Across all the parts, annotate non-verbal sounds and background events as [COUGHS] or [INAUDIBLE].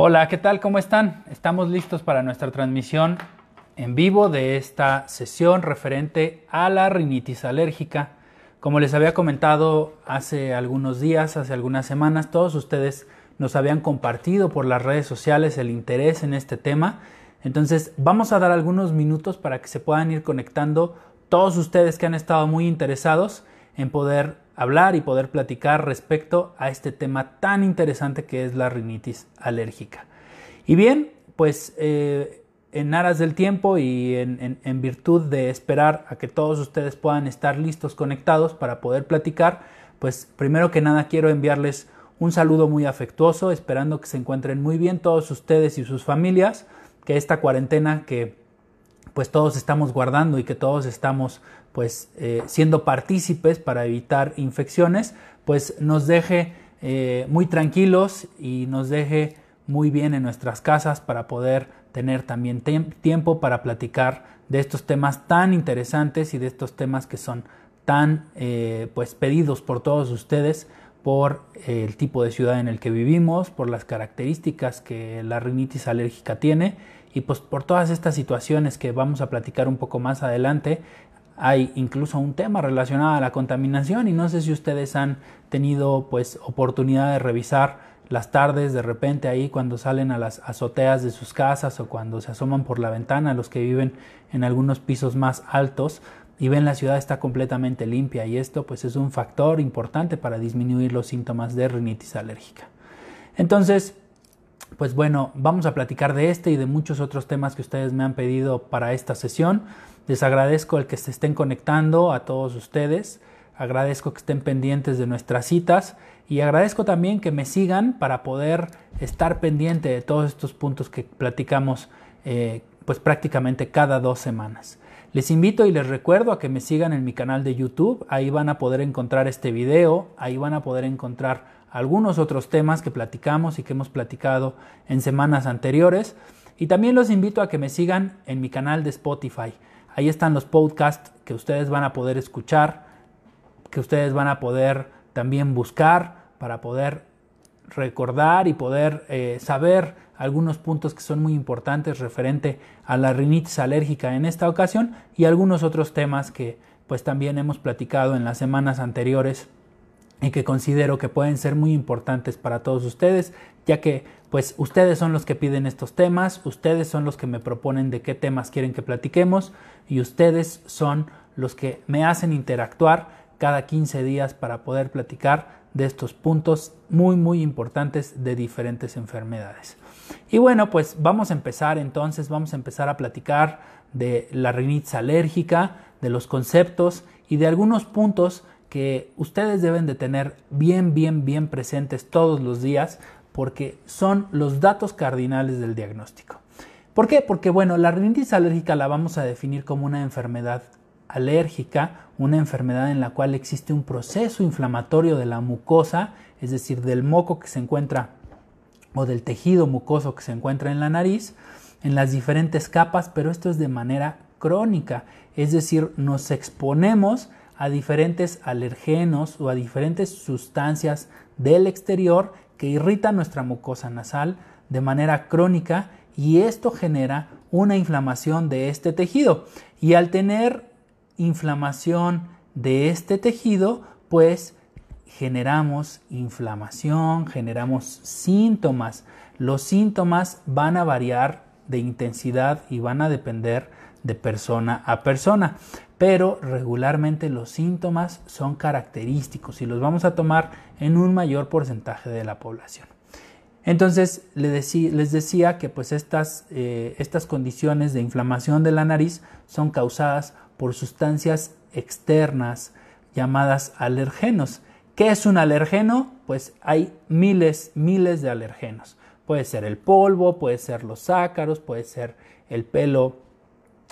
Hola, ¿qué tal? ¿Cómo están? Estamos listos para nuestra transmisión en vivo de esta sesión referente a la rinitis alérgica. Como les había comentado hace algunos días, hace algunas semanas, todos ustedes nos habían compartido por las redes sociales el interés en este tema. Entonces vamos a dar algunos minutos para que se puedan ir conectando todos ustedes que han estado muy interesados en poder hablar y poder platicar respecto a este tema tan interesante que es la rinitis alérgica. Y bien, pues eh, en aras del tiempo y en, en, virtud de esperar a que todos ustedes puedan estar listos, conectados para poder platicar, pues primero que nada quiero enviarles un saludo muy afectuoso, esperando que se encuentren muy bien todos ustedes y sus familias, que esta cuarentena que pues todos estamos guardando y que todos estamos pues eh, siendo partícipes para evitar infecciones, pues nos deje eh, muy tranquilos y nos deje muy bien en nuestras casas para poder tener también tiempo para platicar de estos temas tan interesantes y de estos temas que son tan eh, pues pedidos por todos ustedes por el tipo de ciudad en el que vivimos, por las características que la rinitis alérgica tiene y pues por todas estas situaciones que vamos a platicar un poco más adelante hay incluso un tema relacionado a la contaminación y no sé si ustedes han tenido pues oportunidad de revisar las tardes de repente ahí cuando salen a las azoteas de sus casas o cuando se asoman por la ventana los que viven en algunos pisos más altos y ven la ciudad está completamente limpia y esto pues es un factor importante para disminuir los síntomas de rinitis alérgica. Entonces, pues bueno, vamos a platicar de este y de muchos otros temas que ustedes me han pedido para esta sesión. Les agradezco que se estén conectando a todos ustedes. Agradezco que estén pendientes de nuestras citas y agradezco también que me sigan para poder estar pendiente de todos estos puntos que platicamos eh, pues prácticamente cada dos semanas. Les invito y les recuerdo a que me sigan en mi canal de YouTube, ahí van a poder encontrar este video, ahí van a poder encontrar algunos otros temas que platicamos y que hemos platicado en semanas anteriores. Y también los invito a que me sigan en mi canal de Spotify. Ahí están los podcasts que ustedes van a poder escuchar, que ustedes van a poder también buscar para poder recordar y poder eh, saber algunos puntos que son muy importantes referente a la rinitis alérgica en esta ocasión y algunos otros temas que pues también hemos platicado en las semanas anteriores y que considero que pueden ser muy importantes para todos ustedes, ya que pues ustedes son los que piden estos temas, ustedes son los que me proponen de qué temas quieren que platiquemos y ustedes son los que me hacen interactuar cada 15 días para poder platicar de estos puntos muy muy importantes de diferentes enfermedades. Y bueno, pues vamos a empezar entonces, vamos a empezar a platicar de la rinitis alérgica, de los conceptos y de algunos puntos que ustedes deben de tener bien, bien, bien presentes todos los días porque son los datos cardinales del diagnóstico. ¿Por qué? Porque bueno, la rinitis alérgica la vamos a definir como una enfermedad alérgica, una enfermedad en la cual existe un proceso inflamatorio de la mucosa, es decir, del moco que se encuentra o del tejido mucoso que se encuentra en la nariz, en las diferentes capas, pero esto es de manera crónica, es decir, nos exponemos a diferentes alergenos o a diferentes sustancias del exterior que irritan nuestra mucosa nasal de manera crónica y esto genera una inflamación de este tejido. Y al tener inflamación de este tejido, pues generamos inflamación, generamos síntomas. Los síntomas van a variar de intensidad y van a depender de persona a persona pero regularmente los síntomas son característicos y los vamos a tomar en un mayor porcentaje de la población. Entonces les decía que pues estas, eh, estas condiciones de inflamación de la nariz son causadas por sustancias externas llamadas alergenos. ¿Qué es un alergeno? Pues hay miles, miles de alergenos. Puede ser el polvo, puede ser los ácaros, puede ser el pelo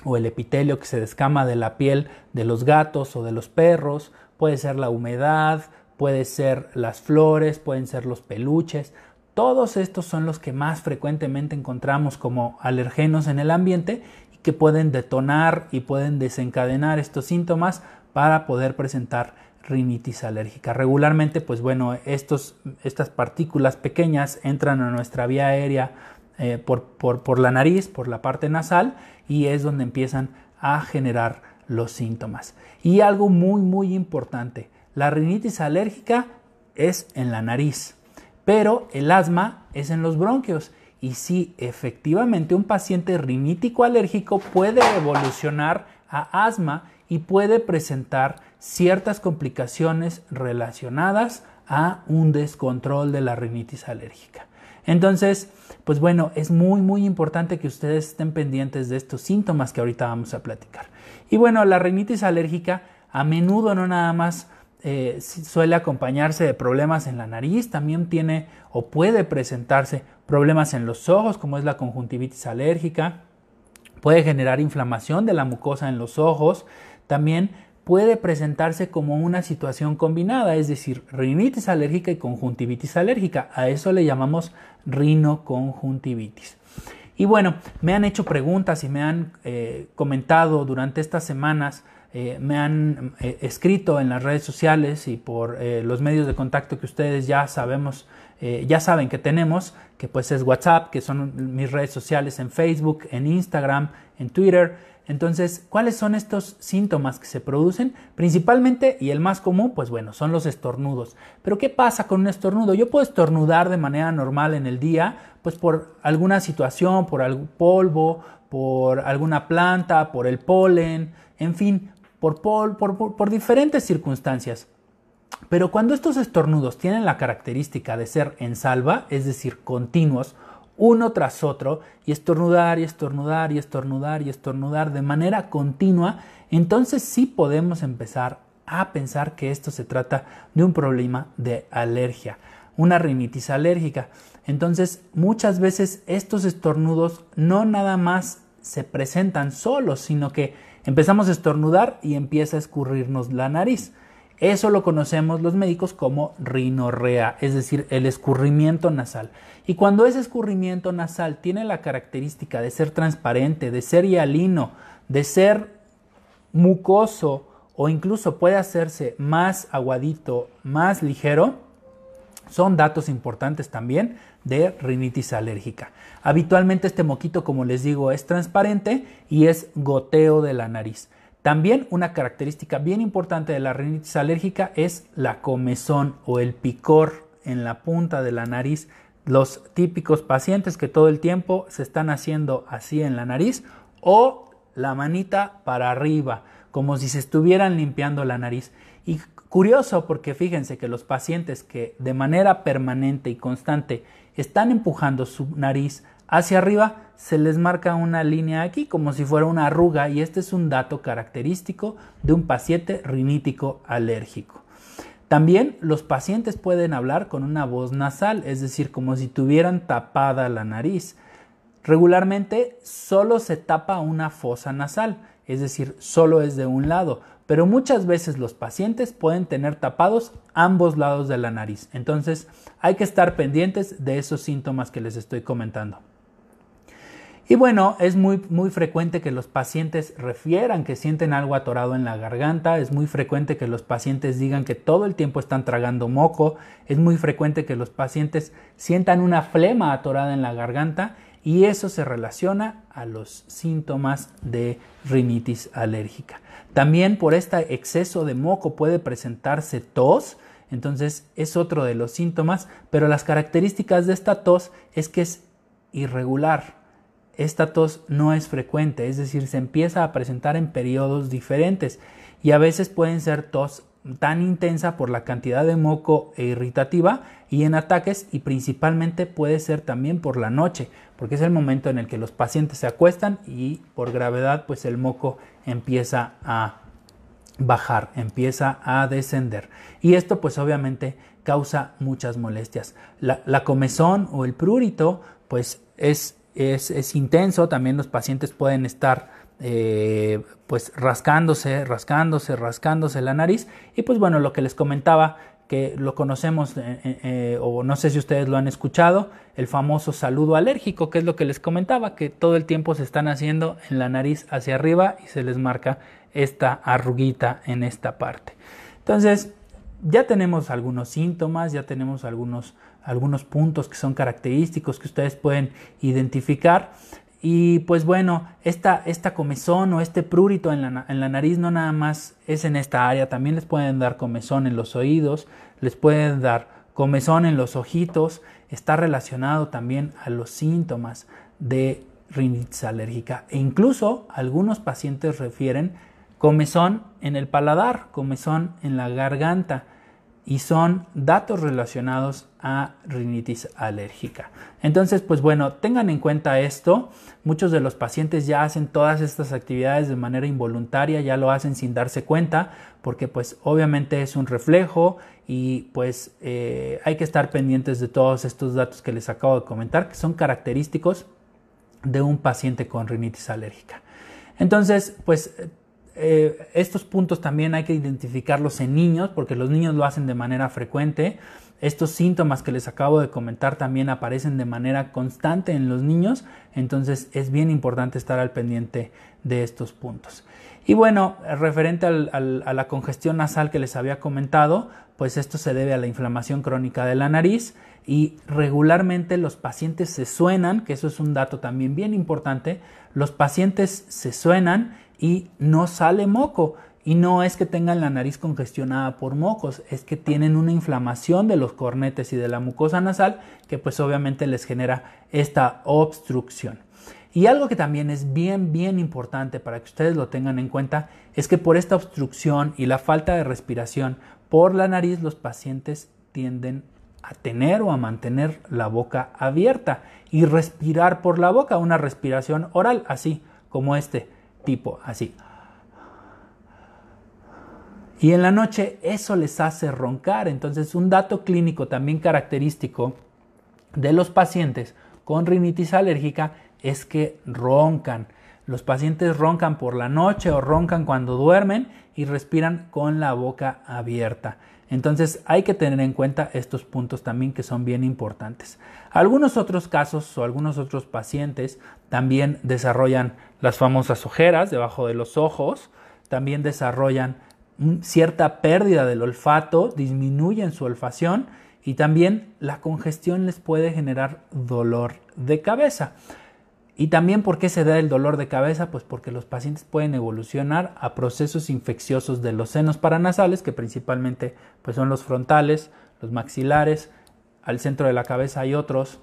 o el epitelio que se descama de la piel de los gatos o de los perros, puede ser la humedad, puede ser las flores, pueden ser los peluches. Todos estos son los que más frecuentemente encontramos como alergenos en el ambiente y que pueden detonar y pueden desencadenar estos síntomas para poder presentar rinitis alérgica. Regularmente, pues bueno, estos, estas partículas pequeñas entran a nuestra vía aérea eh, por, por la nariz, por la parte nasal, y es donde empiezan a generar los síntomas. Y algo muy, muy importante, la rinitis alérgica es en la nariz, pero el asma es en los bronquios. Y sí, efectivamente, un paciente rinítico alérgico puede evolucionar a asma y puede presentar ciertas complicaciones relacionadas a un descontrol de la rinitis alérgica. Entonces, pues bueno, es muy muy importante que ustedes estén pendientes de estos síntomas que ahorita vamos a platicar. Y bueno, la rinitis alérgica a menudo no nada más eh, suele acompañarse de problemas en la nariz, también tiene o puede presentarse problemas en los ojos, como es la conjuntivitis alérgica, puede generar inflamación de la mucosa en los ojos, también puede presentarse como una situación combinada, es decir, rinitis alérgica y conjuntivitis alérgica. A eso le llamamos rinoconjuntivitis. Y bueno, me han hecho preguntas y me han eh, comentado durante estas semanas eh, me han eh, escrito en las redes sociales y por los medios de contacto que ustedes ya sabemos, ya saben que tenemos, que pues es WhatsApp, que son mis redes sociales en Facebook, en Instagram, en Twitter. Entonces, ¿cuáles son estos síntomas que se producen? Principalmente, y el más común, pues bueno, son los estornudos. Pero ¿qué pasa con un estornudo? Yo puedo estornudar de manera normal en el día, pues por alguna situación, por algún polvo, por alguna planta, por el polen, en fin, por, por, diferentes circunstancias. Pero cuando estos estornudos tienen la característica de ser en salva, es decir, continuos, uno tras otro, y estornudar y estornudar y estornudar y estornudar de manera continua, entonces sí podemos empezar a pensar que esto se trata de un problema de alergia, una rinitis alérgica. Entonces, muchas veces estos estornudos no nada más se presentan solos, sino que Empezamos a estornudar y empieza a escurrirnos la nariz. Eso lo conocemos los médicos como rinorrea, es decir, el escurrimiento nasal. Y cuando ese escurrimiento nasal tiene la característica de ser transparente, de ser hialino, de ser mucoso o incluso puede hacerse más aguadito, más ligero, son datos importantes también de rinitis alérgica. Habitualmente este moquito, como les digo, es transparente y es goteo de la nariz. También una característica bien importante de la rinitis alérgica es la comezón o el picor en la punta de la nariz. Los típicos pacientes que todo el tiempo se están haciendo así en la nariz o la manita para arriba, como si se estuvieran limpiando la nariz. Y curioso porque fíjense que los pacientes que de manera permanente y constante están empujando su nariz hacia arriba, se les marca una línea aquí como si fuera una arruga y este es un dato característico de un paciente rinítico alérgico. También los pacientes pueden hablar con una voz nasal, es decir, como si tuvieran tapada la nariz. Regularmente solo se tapa una fosa nasal, es decir, solo es de un lado, pero muchas veces los pacientes pueden tener tapados ambos lados de la nariz. Entonces hay que estar pendientes de esos síntomas que les estoy comentando. Y bueno, es muy, muy frecuente que los pacientes refieran que sienten algo atorado en la garganta, es muy frecuente que los pacientes digan que todo el tiempo están tragando moco, es muy frecuente que los pacientes sientan una flema atorada en la garganta y eso se relaciona a los síntomas de rinitis alérgica. También por este exceso de moco puede presentarse tos, entonces es otro de los síntomas, pero las características de esta tos es que es irregular. Esta tos no es frecuente, es decir, se empieza a presentar en periodos diferentes y a veces pueden ser tos tan intensa por la cantidad de moco e irritativa y en ataques y principalmente puede ser también por la noche, porque es el momento en el que los pacientes se acuestan y por gravedad pues el moco empieza a bajar, empieza a descender. Y esto pues obviamente causa muchas molestias. La, comezón o el prurito pues es, es, es intenso, también los pacientes pueden estar eh, pues rascándose, rascándose, rascándose la nariz. Y pues bueno, lo que les comentaba, que lo conocemos, eh, eh, o no sé si ustedes lo han escuchado, el famoso saludo alérgico, que es lo que les comentaba, que todo el tiempo se están haciendo en la nariz hacia arriba y se les marca esta arruguita en esta parte. Entonces, ya tenemos algunos síntomas, ya tenemos algunos, algunos puntos que son característicos que ustedes pueden identificar. Y pues bueno, esta, esta comezón o este prurito en la, en la, nariz no nada más es en esta área, también les pueden dar comezón en los oídos, les pueden dar comezón en los ojitos, está relacionado también a los síntomas de rinitis alérgica. E incluso algunos pacientes refieren comezón en el paladar, comezón en la garganta y son datos relacionados a rinitis alérgica. Entonces, pues bueno, tengan en cuenta esto. Muchos de los pacientes ya hacen todas estas actividades de manera involuntaria, ya lo hacen sin darse cuenta, porque pues obviamente es un reflejo y pues eh, hay que estar pendientes de todos estos datos que les acabo de comentar, que son característicos de un paciente con rinitis alérgica. Entonces, pues eh, estos puntos también hay que identificarlos en niños porque los niños lo hacen de manera frecuente. Estos síntomas que les acabo de comentar también aparecen de manera constante en los niños, entonces es bien importante estar al pendiente de estos puntos. Y bueno, referente a la congestión nasal que les había comentado, pues esto se debe a la inflamación crónica de la nariz y regularmente los pacientes se suenan, que eso es un dato también bien importante, los pacientes se suenan y no sale moco. Y no es que tengan la nariz congestionada por mocos, es que tienen una inflamación de los cornetes y de la mucosa nasal que pues obviamente les genera esta obstrucción. Y algo que también es bien, bien importante para que ustedes lo tengan en cuenta es que por esta obstrucción y la falta de respiración por la nariz los pacientes tienden a tener o a mantener la boca abierta y respirar por la boca, una respiración oral, así como este tipo así. Y en la noche eso les hace roncar. Entonces un dato clínico también característico de los pacientes con rinitis alérgica es que roncan. Los pacientes roncan por la noche o roncan cuando duermen y respiran con la boca abierta. Entonces hay que tener en cuenta estos puntos también que son bien importantes. Algunos otros casos o algunos otros pacientes también desarrollan las famosas ojeras debajo de los ojos, también desarrollan cierta pérdida del olfato, disminuyen su olfacción y también la congestión les puede generar dolor de cabeza. Y también por qué se da el dolor de cabeza, pues porque los pacientes pueden evolucionar a procesos infecciosos de los senos paranasales, que principalmente pues son los frontales, los maxilares, al centro de la cabeza hay otros,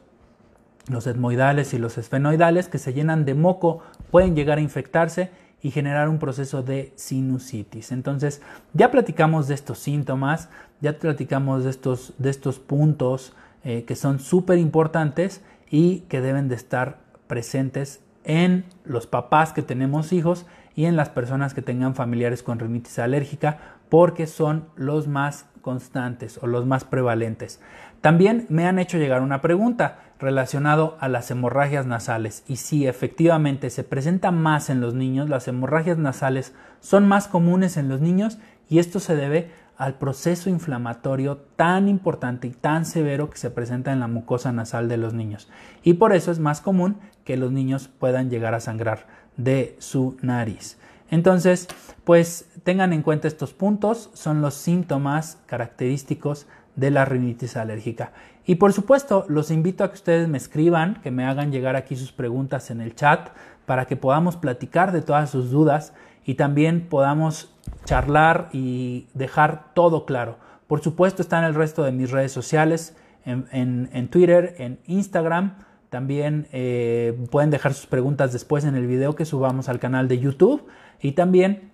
los etmoidales y los esfenoidales, que se llenan de moco, pueden llegar a infectarse y generar un proceso de sinusitis. Entonces, ya platicamos de estos síntomas, ya platicamos de estos, de estos puntos eh, que son súper importantes y que deben de estar presentes en los papás que tenemos hijos y en las personas que tengan familiares con rinitis alérgica porque son los más constantes o los más prevalentes. También me han hecho llegar una pregunta relacionado a las hemorragias nasales y si efectivamente se presenta más en los niños, las hemorragias nasales son más comunes en los niños y esto se debe al proceso inflamatorio tan importante y tan severo que se presenta en la mucosa nasal de los niños. Y por eso es más común que los niños puedan llegar a sangrar de su nariz. Entonces, pues tengan en cuenta estos puntos, son los síntomas característicos de la rinitis alérgica. Y por supuesto, los invito a que ustedes me escriban, que me hagan llegar aquí sus preguntas en el chat para que podamos platicar de todas sus dudas y también podamos charlar y dejar todo claro. Por supuesto está en el resto de mis redes sociales, en, Twitter, en Instagram. También eh, pueden dejar sus preguntas después en el video que subamos al canal de YouTube y también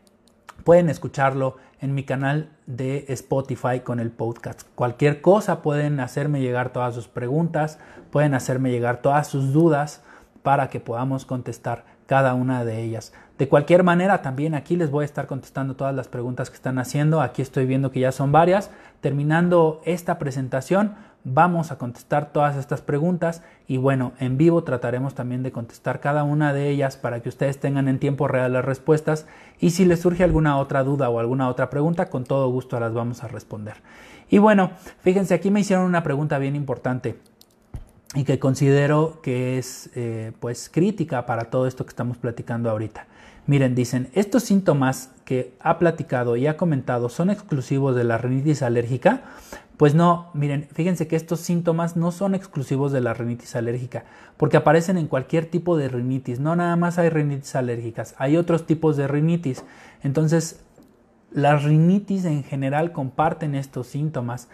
pueden escucharlo en mi canal de Spotify con el podcast. Cualquier cosa pueden hacerme llegar todas sus preguntas, pueden hacerme llegar todas sus dudas para que podamos contestar cada una de ellas. De cualquier manera, también aquí les voy a estar contestando todas las preguntas que están haciendo. Aquí estoy viendo que ya son varias. Terminando esta presentación, vamos a contestar todas estas preguntas y bueno, en vivo trataremos también de contestar cada una de ellas para que ustedes tengan en tiempo real las respuestas y si les surge alguna otra duda o alguna otra pregunta, con todo gusto las vamos a responder. Y bueno, fíjense, aquí me hicieron una pregunta bien importante y que considero que es eh, pues crítica para todo esto que estamos platicando ahorita. Miren, dicen, estos síntomas que ha platicado y ha comentado son exclusivos de la rinitis alérgica. Pues no, miren, fíjense que estos síntomas no son exclusivos de la rinitis alérgica, porque aparecen en cualquier tipo de rinitis. No nada más hay rinitis alérgicas, hay otros tipos de rinitis. Entonces, las rinitis en general comparten estos síntomas.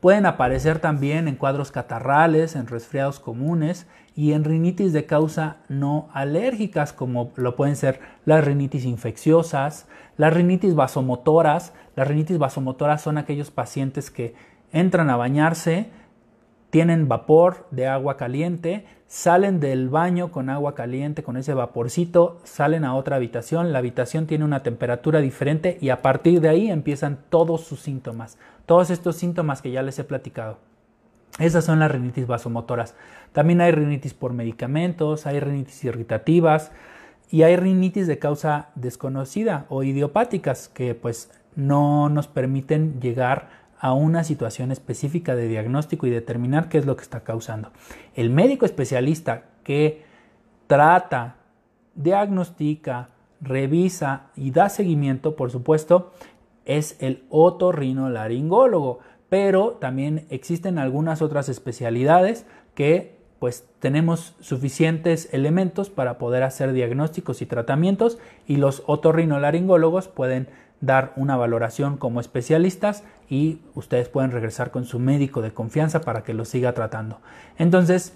Pueden aparecer también en cuadros catarrales, en resfriados comunes y en rinitis de causa no alérgicas, como lo pueden ser las rinitis infecciosas, las rinitis vasomotoras. Las rinitis vasomotoras son aquellos pacientes que entran a bañarse, tienen vapor de agua caliente, salen del baño con agua caliente, con ese vaporcito, salen a otra habitación, la habitación tiene una temperatura diferente y a partir de ahí empiezan todos sus síntomas, todos estos síntomas que ya les he platicado. Esas son las rinitis vasomotoras. También hay rinitis por medicamentos, hay rinitis irritativas y hay rinitis de causa desconocida o idiopáticas que pues no nos permiten llegar a una situación específica de diagnóstico y determinar qué es lo que está causando. El médico especialista que trata, diagnostica, revisa y da seguimiento, por supuesto, es el otorrinolaringólogo, pero también existen algunas otras especialidades que pues tenemos suficientes elementos para poder hacer diagnósticos y tratamientos y los otorrinolaringólogos pueden dar una valoración como especialistas y ustedes pueden regresar con su médico de confianza para que lo siga tratando. Entonces,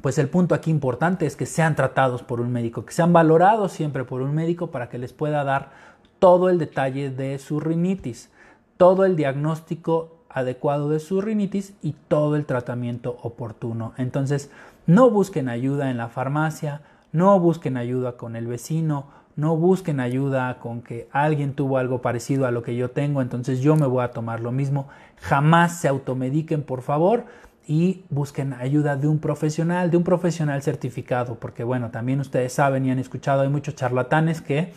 pues el punto aquí importante es que sean tratados por un médico, que sean valorados siempre por un médico para que les pueda dar todo el detalle de su rinitis, todo el diagnóstico adecuado de su rinitis y todo el tratamiento oportuno. Entonces, no busquen ayuda en la farmacia, no busquen ayuda con el vecino, no busquen ayuda con que alguien tuvo algo parecido a lo que yo tengo, entonces yo me voy a tomar lo mismo. Jamás se automediquen, por favor, y busquen ayuda de un profesional, de un profesional certificado, porque bueno, también ustedes saben y han escuchado, hay muchos charlatanes que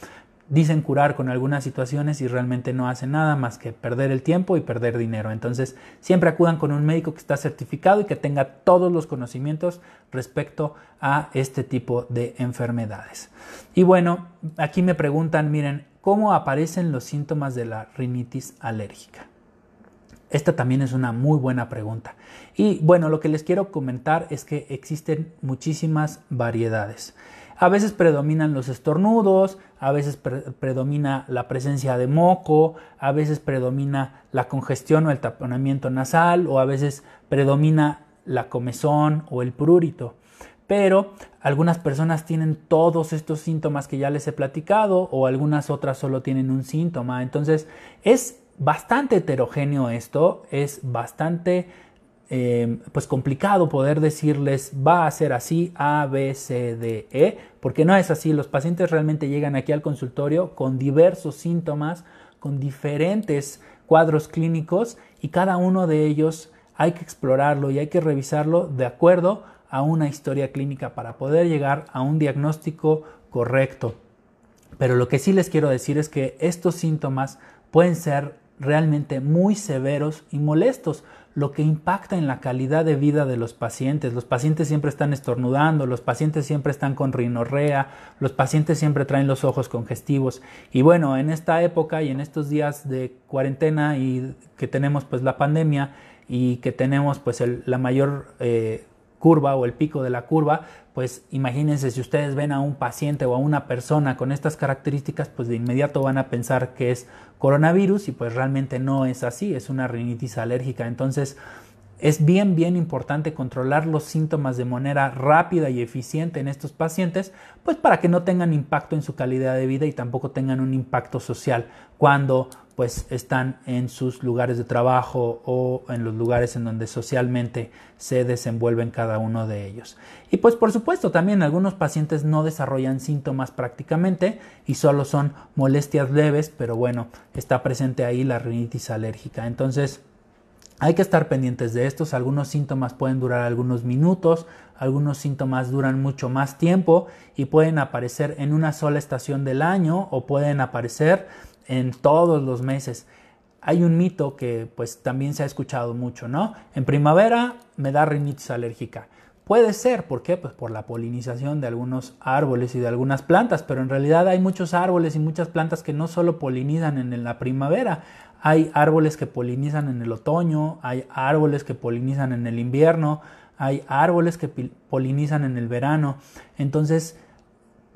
dicen curar con algunas situaciones y realmente no hacen nada más que perder el tiempo y perder dinero. Entonces, siempre acudan con un médico que está certificado y que tenga todos los conocimientos respecto a este tipo de enfermedades. Y bueno, aquí me preguntan, miren, ¿cómo aparecen los síntomas de la rinitis alérgica? Esta también es una muy buena pregunta. Y bueno, lo que les quiero comentar es que existen muchísimas variedades. A veces predominan los estornudos, a veces predomina la presencia de moco, a veces predomina la congestión o el taponamiento nasal, o a veces predomina la comezón o el prurito. Pero algunas personas tienen todos estos síntomas que ya les he platicado o algunas otras solo tienen un síntoma. Entonces es bastante heterogéneo esto, es bastante eh, pues complicado poder decirles va a ser así A, B, C, D, E, porque no es así. Los pacientes realmente llegan aquí al consultorio con diversos síntomas, con diferentes cuadros clínicos y cada uno de ellos hay que explorarlo y hay que revisarlo de acuerdo a una historia clínica para poder llegar a un diagnóstico correcto. Pero lo que sí les quiero decir es que estos síntomas pueden ser realmente muy severos y molestos, lo que impacta en la calidad de vida de los pacientes. Los pacientes siempre están estornudando, los pacientes siempre están con rinorrea, los pacientes siempre traen los ojos congestivos. Y bueno, en esta época y en estos días de cuarentena y que tenemos pues la pandemia y que tenemos pues la mayor eh, curva o el pico de la curva, pues imagínense si ustedes ven a un paciente o a una persona con estas características, pues de inmediato van a pensar que es coronavirus y pues realmente no es así, es una rinitis alérgica. Entonces, es bien, bien importante controlar los síntomas de manera rápida y eficiente en estos pacientes, pues para que no tengan impacto en su calidad de vida y tampoco tengan un impacto social cuando pues están en sus lugares de trabajo o en los lugares en donde socialmente se desenvuelven cada uno de ellos. Y pues por supuesto también algunos pacientes no desarrollan síntomas prácticamente y solo son molestias leves, pero bueno, está presente ahí la rinitis alérgica. Entonces, hay que estar pendientes de estos. Algunos síntomas pueden durar algunos minutos, algunos síntomas duran mucho más tiempo y pueden aparecer en una sola estación del año o pueden aparecer en todos los meses. Hay un mito que pues también se ha escuchado mucho, ¿no? En primavera me da rinitis alérgica. Puede ser, ¿por qué? Pues por la polinización de algunos árboles y de algunas plantas, pero en realidad hay muchos árboles y muchas plantas que no solo polinizan en la primavera, hay árboles que polinizan en el otoño, hay árboles que polinizan en el invierno, hay árboles que polinizan en el verano. Entonces,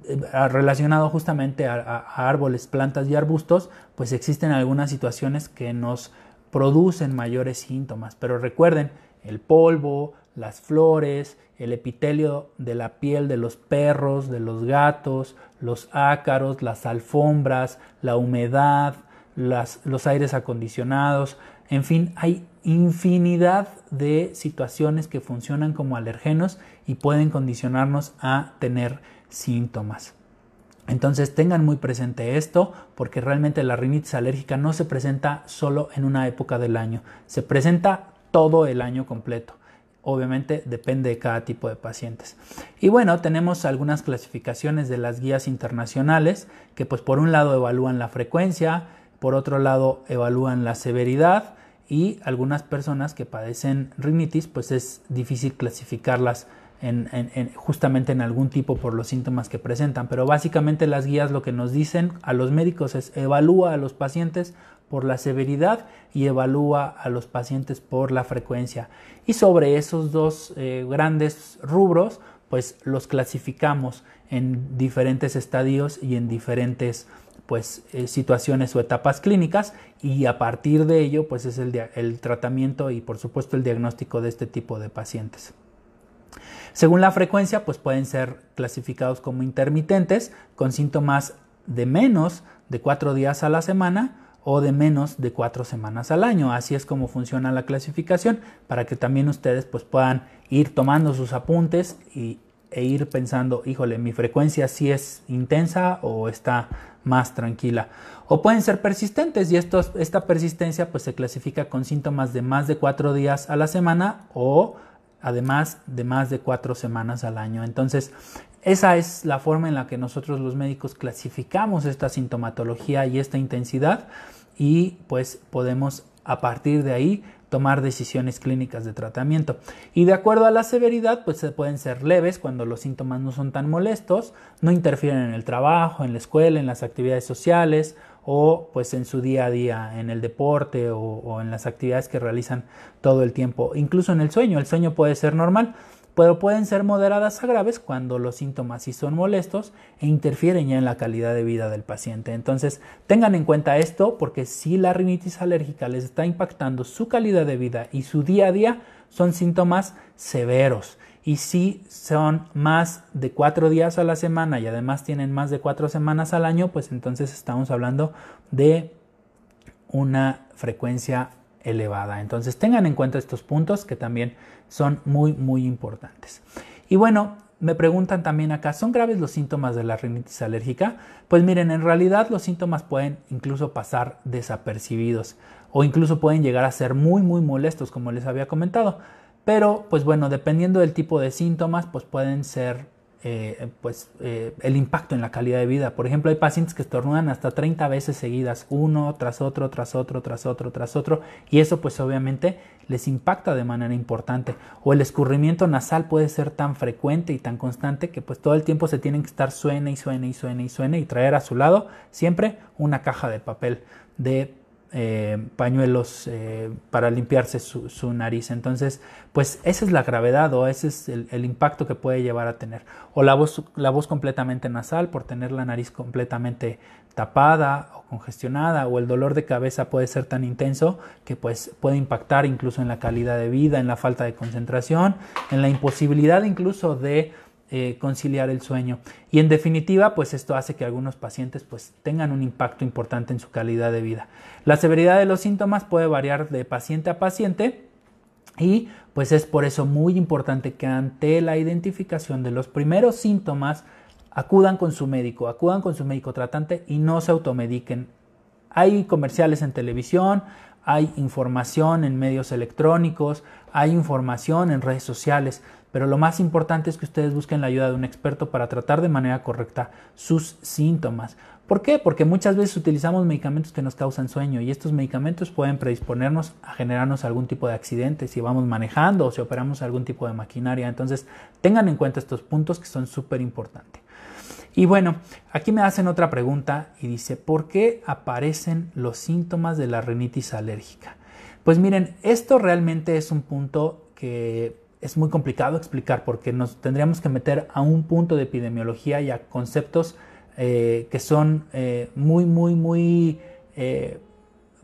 eh, relacionado justamente a, árboles, plantas y arbustos, pues existen algunas situaciones que nos producen mayores síntomas. Pero recuerden, el polvo, las flores, el epitelio de la piel de los perros, de los gatos, los ácaros, las alfombras, la humedad, los aires acondicionados, en fin, hay infinidad de situaciones que funcionan como alergenos y pueden condicionarnos a tener síntomas. Entonces tengan muy presente esto porque realmente la rinitis alérgica no se presenta solo en una época del año, se presenta todo el año completo. Obviamente depende de cada tipo de pacientes. Y bueno, tenemos algunas clasificaciones de las guías internacionales que pues por un lado evalúan la frecuencia, por otro lado evalúan la severidad y algunas personas que padecen rinitis pues es difícil clasificarlas justamente en algún tipo por los síntomas que presentan. Pero básicamente las guías lo que nos dicen a los médicos es evalúa a los pacientes por la severidad y evalúa a los pacientes por la frecuencia. Y sobre esos dos eh, grandes rubros, pues los clasificamos en diferentes estadios y en diferentes pues eh, situaciones o etapas clínicas y a partir de ello pues es el, el tratamiento y por supuesto el diagnóstico de este tipo de pacientes. Según la frecuencia, pues pueden ser clasificados como intermitentes con síntomas de menos de cuatro días a la semana o de menos de cuatro semanas al año. Así es como funciona la clasificación para que también ustedes pues puedan ir tomando sus apuntes y, e ir pensando, híjole, mi frecuencia sí es intensa o está más tranquila. O pueden ser persistentes y esta persistencia pues se clasifica con síntomas de más de cuatro días a la semana o además de más de cuatro semanas al año. Entonces, esa es la forma en la que nosotros los médicos clasificamos esta sintomatología y esta intensidad y pues podemos a partir de ahí tomar decisiones clínicas de tratamiento. Y de acuerdo a la severidad, pues pueden ser leves cuando los síntomas no son tan molestos, no interfieren en el trabajo, en la escuela, en las actividades sociales o pues en su día a día, en el deporte o, en las actividades que realizan todo el tiempo, incluso en el sueño. El sueño puede ser normal, pero pueden ser moderadas a graves cuando los síntomas sí son molestos e interfieren ya en la calidad de vida del paciente. Entonces, tengan en cuenta esto porque si la rinitis alérgica les está impactando su calidad de vida y su día a día, son síntomas severos y si son más de cuatro días a la semana y además tienen más de cuatro semanas al año, pues entonces estamos hablando de una frecuencia elevada. Entonces tengan en cuenta estos puntos que también son muy, muy importantes. Y bueno, me preguntan también acá, ¿son graves los síntomas de la rinitis alérgica? Pues miren, en realidad los síntomas pueden incluso pasar desapercibidos o incluso pueden llegar a ser muy, muy molestos, como les había comentado. Pero, pues bueno, dependiendo del tipo de síntomas, pues pueden ser eh, pues, eh, el impacto en la calidad de vida. Por ejemplo, hay pacientes que estornudan hasta 30 veces seguidas, uno tras otro, tras otro, tras otro, tras otro, y eso pues obviamente les impacta de manera importante. O el escurrimiento nasal puede ser tan frecuente y tan constante que pues todo el tiempo se tienen que estar suene y suene y suene y suene y traer a su lado siempre una caja de papel de eh, pañuelos eh, para limpiarse su, nariz. Entonces, pues esa es la gravedad o ese es el, impacto que puede llevar a tener. O la voz, la voz completamente nasal por tener la nariz completamente tapada o congestionada o el dolor de cabeza puede ser tan intenso que pues puede impactar incluso en la calidad de vida, en la falta de concentración, en la imposibilidad incluso de eh, conciliar el sueño. Y en definitiva, pues esto hace que algunos pacientes pues tengan un impacto importante en su calidad de vida. La severidad de los síntomas puede variar de paciente a paciente y pues es por eso muy importante que ante la identificación de los primeros síntomas acudan con su médico, acudan con su médico tratante y no se automediquen. Hay comerciales en televisión, hay información en medios electrónicos, hay información en redes sociales, pero lo más importante es que ustedes busquen la ayuda de un experto para tratar de manera correcta sus síntomas. ¿Por qué? Porque muchas veces utilizamos medicamentos que nos causan sueño y estos medicamentos pueden predisponernos a generarnos algún tipo de accidente si vamos manejando o si operamos algún tipo de maquinaria. Entonces, tengan en cuenta estos puntos que son súper importantes. Y bueno, aquí me hacen otra pregunta y dice, ¿por qué aparecen los síntomas de la rinitis alérgica? Pues miren, esto realmente es un punto que es muy complicado explicar porque nos tendríamos que meter a un punto de epidemiología y a conceptos eh, que son eh, muy, muy, muy, eh,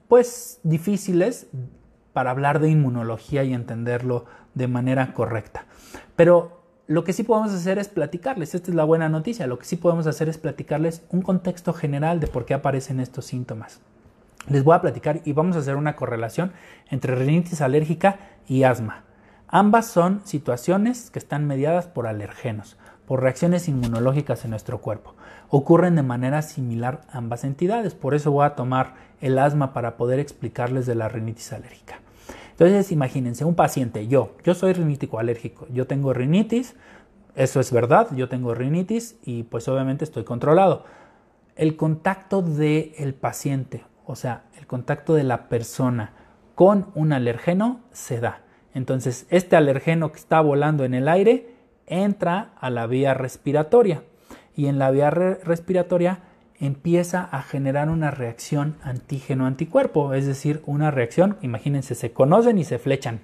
pues difíciles para hablar de inmunología y entenderlo de manera correcta. Pero lo que sí podemos hacer es platicarles, esta es la buena noticia, lo que sí podemos hacer es platicarles un contexto general de por qué aparecen estos síntomas. Les voy a platicar y vamos a hacer una correlación entre rinitis alérgica y asma. Ambas son situaciones que están mediadas por alergenos por reacciones inmunológicas en nuestro cuerpo. Ocurren de manera similar ambas entidades, por eso voy a tomar el asma para poder explicarles de la rinitis alérgica. Entonces, imagínense un paciente, yo, yo soy rinítico alérgico, yo tengo rinitis, eso es verdad, yo tengo rinitis y pues obviamente estoy controlado. El contacto del el paciente, o sea, el contacto de la persona con un alergeno se da. Entonces, este alergeno que está volando en el aire entra a la vía respiratoria y en la vía respiratoria empieza a generar una reacción antígeno-anticuerpo, es decir, una reacción, imagínense, se conocen y se flechan.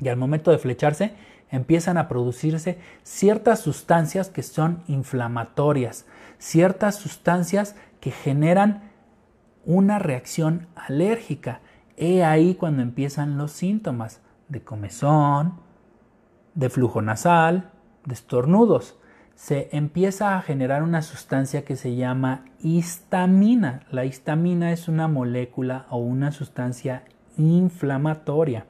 Y al momento de flecharse empiezan a producirse ciertas sustancias que son inflamatorias, ciertas sustancias que generan una reacción alérgica. He ahí cuando empiezan los síntomas de comezón, de flujo nasal, de estornudos. Se empieza a generar una sustancia que se llama histamina. La histamina es una molécula o una sustancia inflamatoria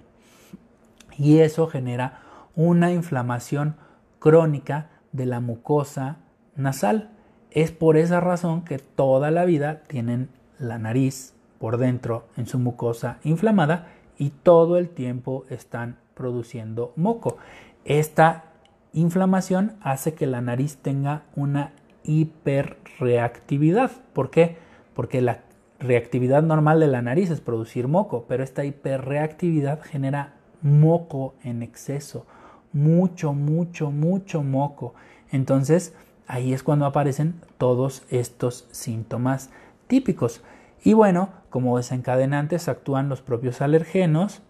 y eso genera una inflamación crónica de la mucosa nasal. Es por esa razón que toda la vida tienen la nariz por dentro en su mucosa inflamada y todo el tiempo están produciendo moco. Esta inflamación hace que la nariz tenga una hiperreactividad. ¿Por qué? Porque la reactividad normal de la nariz es producir moco, pero esta hiperreactividad genera moco en exceso, mucho, mucho, mucho moco. Entonces, ahí es cuando aparecen todos estos síntomas típicos. Y bueno, como desencadenantes actúan los propios alergenos,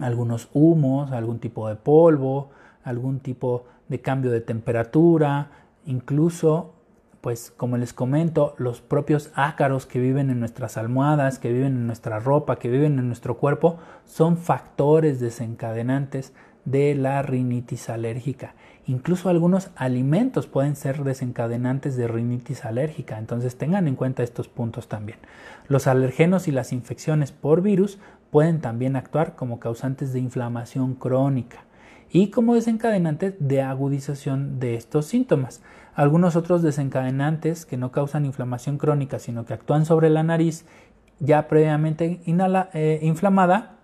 algunos humos, algún tipo de polvo, algún tipo de cambio de temperatura, incluso, pues como les comento, los propios ácaros que viven en nuestras almohadas, que viven en nuestra ropa, que viven en nuestro cuerpo, son factores desencadenantes de la rinitis alérgica. Incluso algunos alimentos pueden ser desencadenantes de rinitis alérgica, entonces tengan en cuenta estos puntos también. Los alergenos y las infecciones por virus pueden también actuar como causantes de inflamación crónica y como desencadenantes de agudización de estos síntomas. Algunos otros desencadenantes que no causan inflamación crónica, sino que actúan sobre la nariz ya previamente eh, inflamada,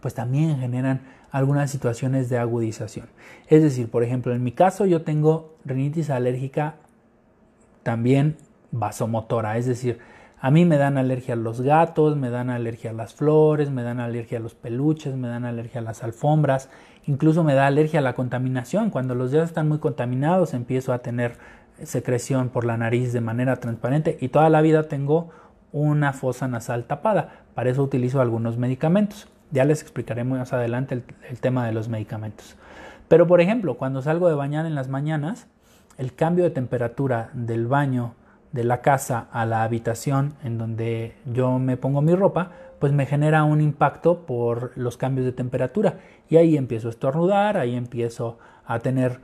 pues también generan algunas situaciones de agudización. Es decir, por ejemplo, en mi caso yo tengo rinitis alérgica también vasomotora, es decir, a mí me dan alergia a los gatos, me dan alergia a las flores, me dan alergia a los peluches, me dan alergia a las alfombras, incluso me da alergia a la contaminación. Cuando los dedos están muy contaminados empiezo a tener secreción por la nariz de manera transparente y toda la vida tengo una fosa nasal tapada. Para eso utilizo algunos medicamentos. Ya les explicaré más adelante el, el tema de los medicamentos. Pero por ejemplo, cuando salgo de bañar en las mañanas, el cambio de temperatura del baño de la casa a la habitación en donde yo me pongo mi ropa, pues me genera un impacto por los cambios de temperatura. Y ahí empiezo a estornudar, ahí empiezo a tener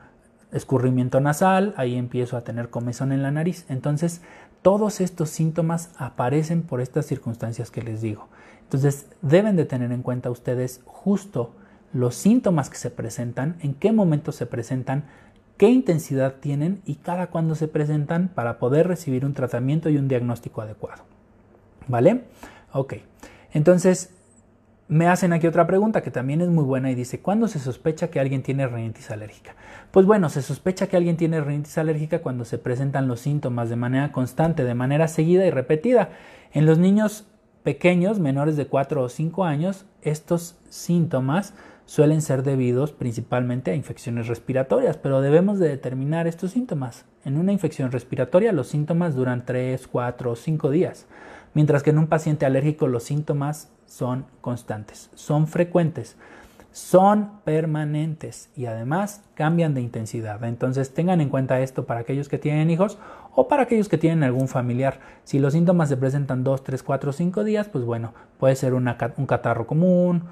escurrimiento nasal, ahí empiezo a tener comezón en la nariz. Entonces, todos estos síntomas aparecen por estas circunstancias que les digo. Entonces, deben de tener en cuenta ustedes justo los síntomas que se presentan, en qué momento se presentan, qué intensidad tienen y cada cuándo se presentan para poder recibir un tratamiento y un diagnóstico adecuado. ¿Vale? Ok. Entonces, me hacen aquí otra pregunta que también es muy buena y dice, ¿cuándo se sospecha que alguien tiene rinitis alérgica? Pues bueno, se sospecha que alguien tiene rinitis alérgica cuando se presentan los síntomas de manera constante, de manera seguida y repetida. En los niños pequeños, menores de 4 o 5 años, estos síntomas suelen ser debidos principalmente a infecciones respiratorias, pero debemos de determinar estos síntomas. En una infección respiratoria los síntomas duran 3, 4 o 5 días, mientras que en un paciente alérgico los síntomas son constantes, son frecuentes, son permanentes y además cambian de intensidad. Entonces tengan en cuenta esto para aquellos que tienen hijos o para aquellos que tienen algún familiar. Si los síntomas se presentan 2, 3, 4 o 5 días, pues bueno, puede ser un catarro común,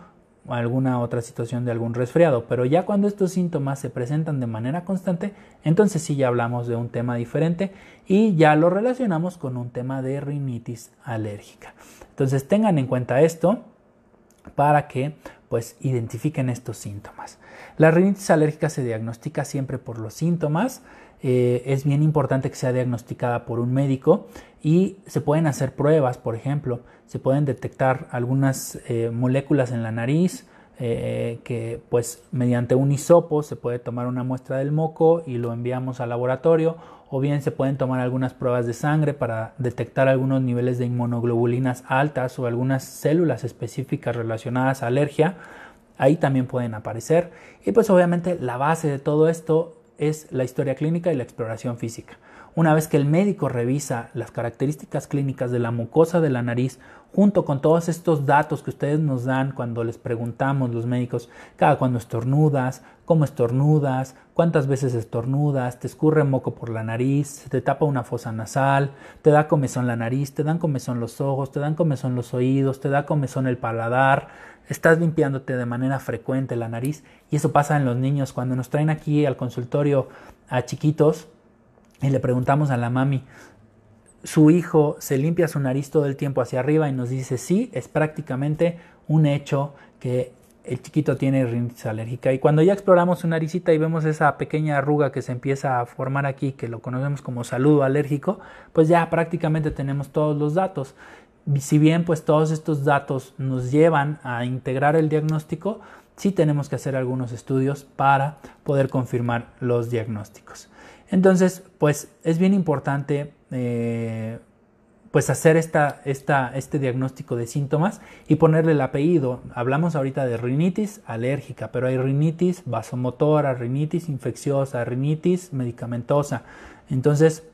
o alguna otra situación de algún resfriado, pero ya cuando estos síntomas se presentan de manera constante, entonces sí ya hablamos de un tema diferente y ya lo relacionamos con un tema de rinitis alérgica. Entonces tengan en cuenta esto para que pues identifiquen estos síntomas. La rinitis alérgica se diagnostica siempre por los síntomas, eh, es bien importante que sea diagnosticada por un médico y se pueden hacer pruebas, por ejemplo, se pueden detectar algunas eh, moléculas en la nariz eh, que pues mediante un hisopo se puede tomar una muestra del moco y lo enviamos al laboratorio o bien se pueden tomar algunas pruebas de sangre para detectar algunos niveles de inmunoglobulinas altas o algunas células específicas relacionadas a alergia. Ahí también pueden aparecer. Y pues obviamente la base de todo esto es la historia clínica y la exploración física. Una vez que el médico revisa las características clínicas de la mucosa de la nariz, junto con todos estos datos que ustedes nos dan cuando les preguntamos los médicos, cada cuando estornudas, cómo estornudas, cuántas veces estornudas, te escurre moco por la nariz, te tapa una fosa nasal, te da comezón la nariz, te dan comezón los ojos, te dan comezón los oídos, te da comezón el paladar, estás limpiándote de manera frecuente la nariz y eso pasa en los niños. Cuando nos traen aquí al consultorio a chiquitos y le preguntamos a la mami, su hijo se limpia su nariz todo el tiempo hacia arriba y nos dice sí, es prácticamente un hecho que el chiquito tiene rinitis alérgica. Y cuando ya exploramos su naricita y vemos esa pequeña arruga que se empieza a formar aquí, que lo conocemos como saludo alérgico, pues ya prácticamente tenemos todos los datos si bien pues todos estos datos nos llevan a integrar el diagnóstico, sí tenemos que hacer algunos estudios para poder confirmar los diagnósticos. Entonces, pues es bien importante eh, pues hacer esta, este diagnóstico de síntomas y ponerle el apellido. Hablamos ahorita de rinitis alérgica, pero hay rinitis vasomotora, rinitis infecciosa, rinitis medicamentosa. Entonces,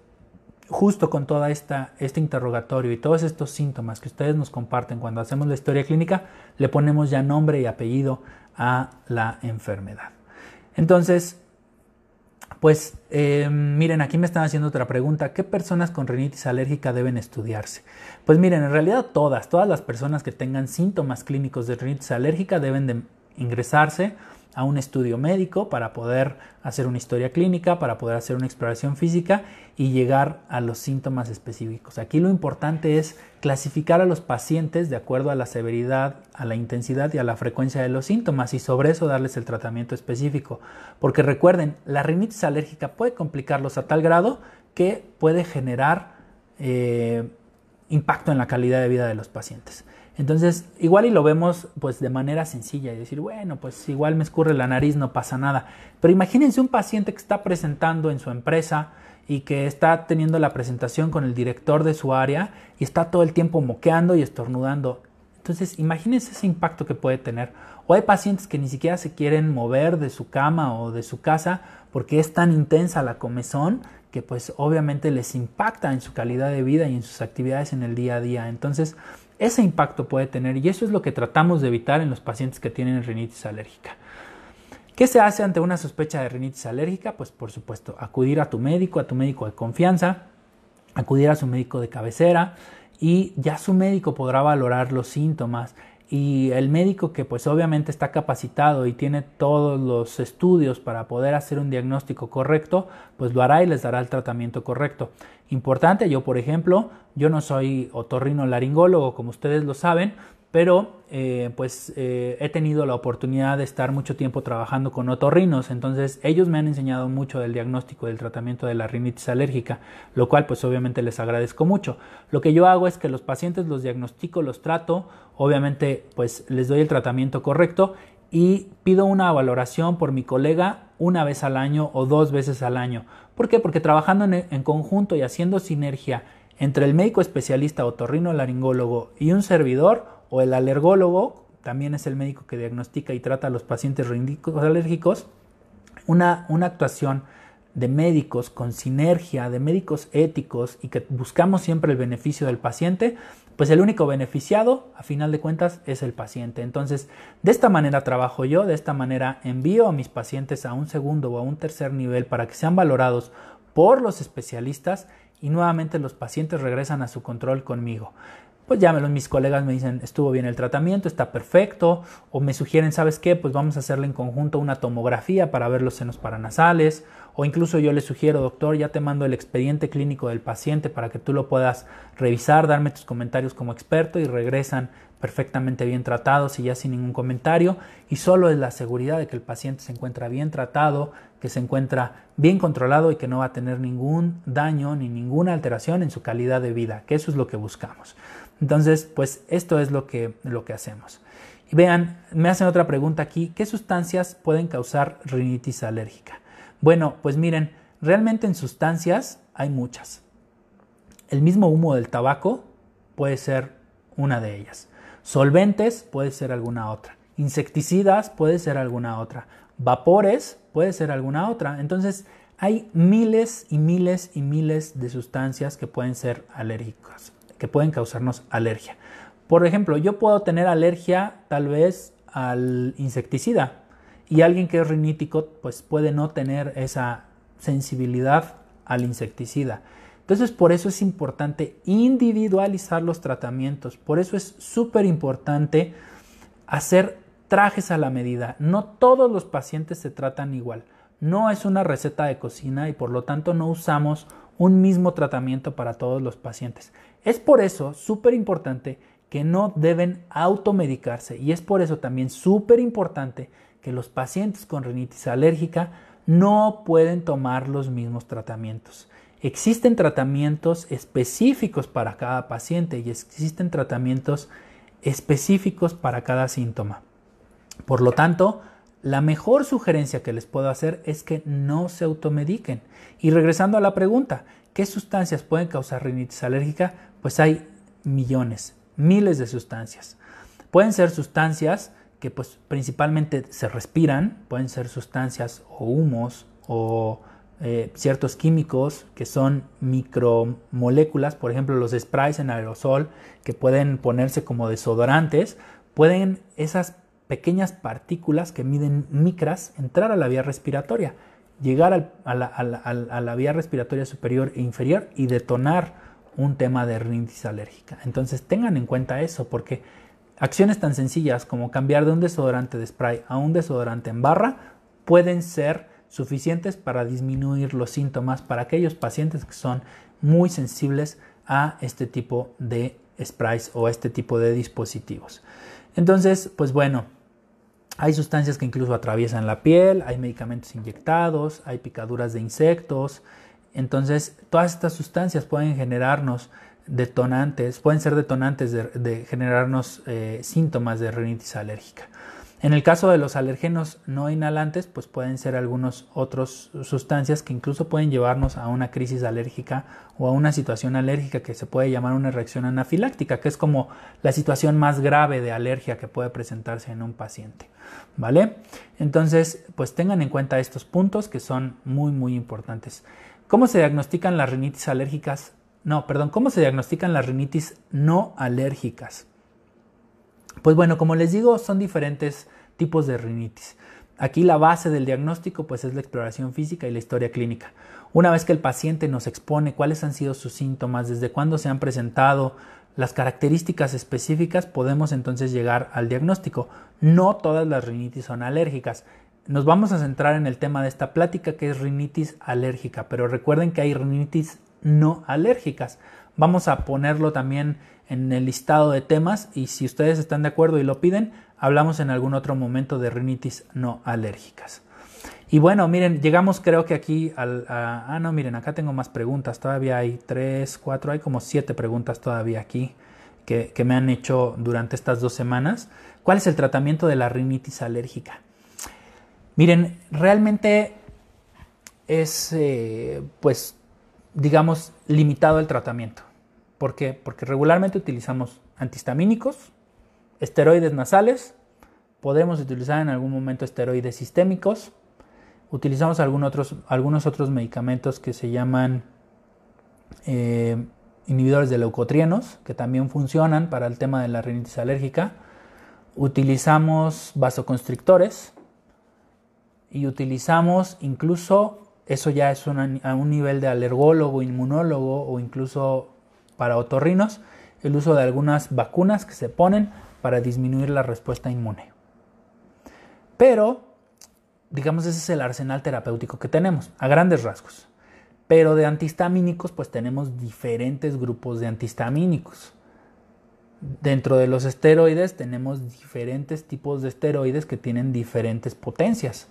justo con toda esta este interrogatorio y todos estos síntomas que ustedes nos comparten cuando hacemos la historia clínica, le ponemos ya nombre y apellido a la enfermedad. Entonces, pues em, miren, aquí me están haciendo otra pregunta. ¿Qué personas con rinitis alérgica deben estudiarse? Pues miren, en realidad todas, todas las personas que tengan síntomas clínicos de rinitis alérgica deben de ingresarse a un estudio médico para poder hacer una historia clínica, para poder hacer una exploración física y llegar a los síntomas específicos. Aquí lo importante es clasificar a los pacientes de acuerdo a la severidad, a la intensidad y a la frecuencia de los síntomas y sobre eso darles el tratamiento específico. Porque recuerden, la rinitis alérgica puede complicarlos a tal grado que puede generar eh, impacto en la calidad de vida de los pacientes. Entonces, igual y lo vemos pues de manera sencilla y decir, bueno, pues igual me escurre la nariz, no pasa nada. Pero imagínense un paciente que está presentando en su empresa y que está teniendo la presentación con el director de su área y está todo el tiempo moqueando y estornudando. Entonces, imagínense ese impacto que puede tener. O hay pacientes que ni siquiera se quieren mover de su cama o de su casa porque es tan intensa la comezón que pues obviamente les impacta en su calidad de vida y en sus actividades en el día a día. Entonces, ese impacto puede tener y eso es lo que tratamos de evitar en los pacientes que tienen rinitis alérgica. ¿Qué se hace ante una sospecha de rinitis alérgica? Pues por supuesto, acudir a tu médico, a tu médico de confianza, acudir a su médico de cabecera y ya su médico podrá valorar los síntomas y el médico que pues obviamente está capacitado y tiene todos los estudios para poder hacer un diagnóstico correcto, pues lo hará y les dará el tratamiento correcto. Importante, yo por ejemplo, yo no soy otorrino laringólogo como ustedes lo saben, pero eh, pues eh, he tenido la oportunidad de estar mucho tiempo trabajando con otorrinos, entonces ellos me han enseñado mucho del diagnóstico del tratamiento de la rinitis alérgica, lo cual pues obviamente les agradezco mucho. Lo que yo hago es que los pacientes los diagnostico, los trato, obviamente pues les doy el tratamiento correcto y pido una valoración por mi colega una vez al año o dos veces al año. ¿Por qué? Porque trabajando en, conjunto y haciendo sinergia entre el médico especialista otorrino laringólogo y un servidor, o el alergólogo, también es el médico que diagnostica y trata a los pacientes alérgicos, una, una actuación de médicos con sinergia, de médicos éticos y que buscamos siempre el beneficio del paciente, pues el único beneficiado, a final de cuentas, es el paciente. Entonces, de esta manera trabajo yo, de esta manera envío a mis pacientes a un segundo o a un tercer nivel para que sean valorados por los especialistas y nuevamente los pacientes regresan a su control conmigo pues ya mis colegas me dicen, estuvo bien el tratamiento, está perfecto, o me sugieren, ¿sabes qué? Pues vamos a hacerle en conjunto una tomografía para ver los senos paranasales, o incluso yo le sugiero, doctor, ya te mando el expediente clínico del paciente para que tú lo puedas revisar, darme tus comentarios como experto y regresan perfectamente bien tratados y ya sin ningún comentario y solo es la seguridad de que el paciente se encuentra bien tratado, que se encuentra bien controlado y que no va a tener ningún daño ni ninguna alteración en su calidad de vida, que eso es lo que buscamos. Entonces, pues esto es lo que, lo que hacemos. Y vean, me hacen otra pregunta aquí, ¿qué sustancias pueden causar rinitis alérgica? Bueno, pues miren, realmente en sustancias hay muchas. El mismo humo del tabaco puede ser una de ellas. Solventes puede ser alguna otra. Insecticidas puede ser alguna otra. Vapores puede ser alguna otra. Entonces, hay miles y miles y miles de sustancias que pueden ser alérgicas que pueden causarnos alergia. Por ejemplo, yo puedo tener alergia tal vez al insecticida y alguien que es rinítico pues puede no tener esa sensibilidad al insecticida. Entonces por eso es importante individualizar los tratamientos, por eso es súper importante hacer trajes a la medida. No todos los pacientes se tratan igual. No es una receta de cocina y por lo tanto no usamos un mismo tratamiento para todos los pacientes. Es por eso súper importante que no deben automedicarse y es por eso también súper importante que los pacientes con rinitis alérgica no pueden tomar los mismos tratamientos. Existen tratamientos específicos para cada paciente y existen tratamientos específicos para cada síntoma. Por lo tanto, la mejor sugerencia que les puedo hacer es que no se automediquen. Y regresando a la pregunta, ¿qué sustancias pueden causar rinitis alérgica? Pues hay millones, miles de sustancias. Pueden ser sustancias que pues principalmente se respiran, pueden ser sustancias o humos o eh, ciertos químicos que son micromoléculas, por ejemplo los sprays en aerosol que pueden ponerse como desodorantes, pueden esas pequeñas partículas que miden micras entrar a la vía respiratoria, llegar a, la, vía respiratoria superior e inferior y detonar un tema de rinitis alérgica. Entonces tengan en cuenta eso porque acciones tan sencillas como cambiar de un desodorante de spray a un desodorante en barra pueden ser suficientes para disminuir los síntomas para aquellos pacientes que son muy sensibles a este tipo de sprays o este tipo de dispositivos. Entonces, pues bueno, hay sustancias que incluso atraviesan la piel, hay medicamentos inyectados, hay picaduras de insectos. Entonces, todas estas sustancias pueden generarnos detonantes, pueden ser detonantes de, generarnos eh, síntomas de rinitis alérgica. En el caso de los alergenos no inhalantes, pues pueden ser algunas otras sustancias que incluso pueden llevarnos a una crisis alérgica o a una situación alérgica que se puede llamar una reacción anafiláctica, que es como la situación más grave de alergia que puede presentarse en un paciente. ¿Vale? Entonces, pues tengan en cuenta estos puntos que son muy, muy importantes. ¿Cómo se diagnostican las rinitis alérgicas? No, perdón, ¿cómo se diagnostican las rinitis no alérgicas? Pues bueno, como les digo, son diferentes tipos de rinitis. Aquí la base del diagnóstico pues es la exploración física y la historia clínica. Una vez que el paciente nos expone cuáles han sido sus síntomas, desde cuándo se han presentado, las características específicas, podemos entonces llegar al diagnóstico. No todas las rinitis son alérgicas. Nos vamos a centrar en el tema de esta plática que es rinitis alérgica, pero recuerden que hay rinitis no alérgicas. Vamos a ponerlo también en el listado de temas y si ustedes están de acuerdo y lo piden, hablamos en algún otro momento de rinitis no alérgicas. Y bueno, miren, llegamos creo que aquí al... ah, no, miren, acá tengo más preguntas. Todavía hay tres, cuatro, hay como siete preguntas todavía aquí que, me han hecho durante estas dos semanas. ¿Cuál es el tratamiento de la rinitis alérgica? Miren, realmente es, eh, pues, digamos, limitado el tratamiento. ¿Por qué? Porque regularmente utilizamos antihistamínicos, esteroides nasales, podemos utilizar en algún momento esteroides sistémicos, utilizamos otros, algunos otros medicamentos que se llaman eh, inhibidores de leucotrienos, que también funcionan para el tema de la rinitis alérgica. Utilizamos vasoconstrictores y utilizamos incluso, eso ya es a un nivel de alergólogo, inmunólogo o incluso para otorrinos, el uso de algunas vacunas que se ponen para disminuir la respuesta inmune. Pero digamos, ese es el arsenal terapéutico que tenemos, a grandes rasgos. Pero de antihistamínicos, pues tenemos diferentes grupos de antihistamínicos. Dentro de los esteroides tenemos diferentes tipos de esteroides que tienen diferentes potencias.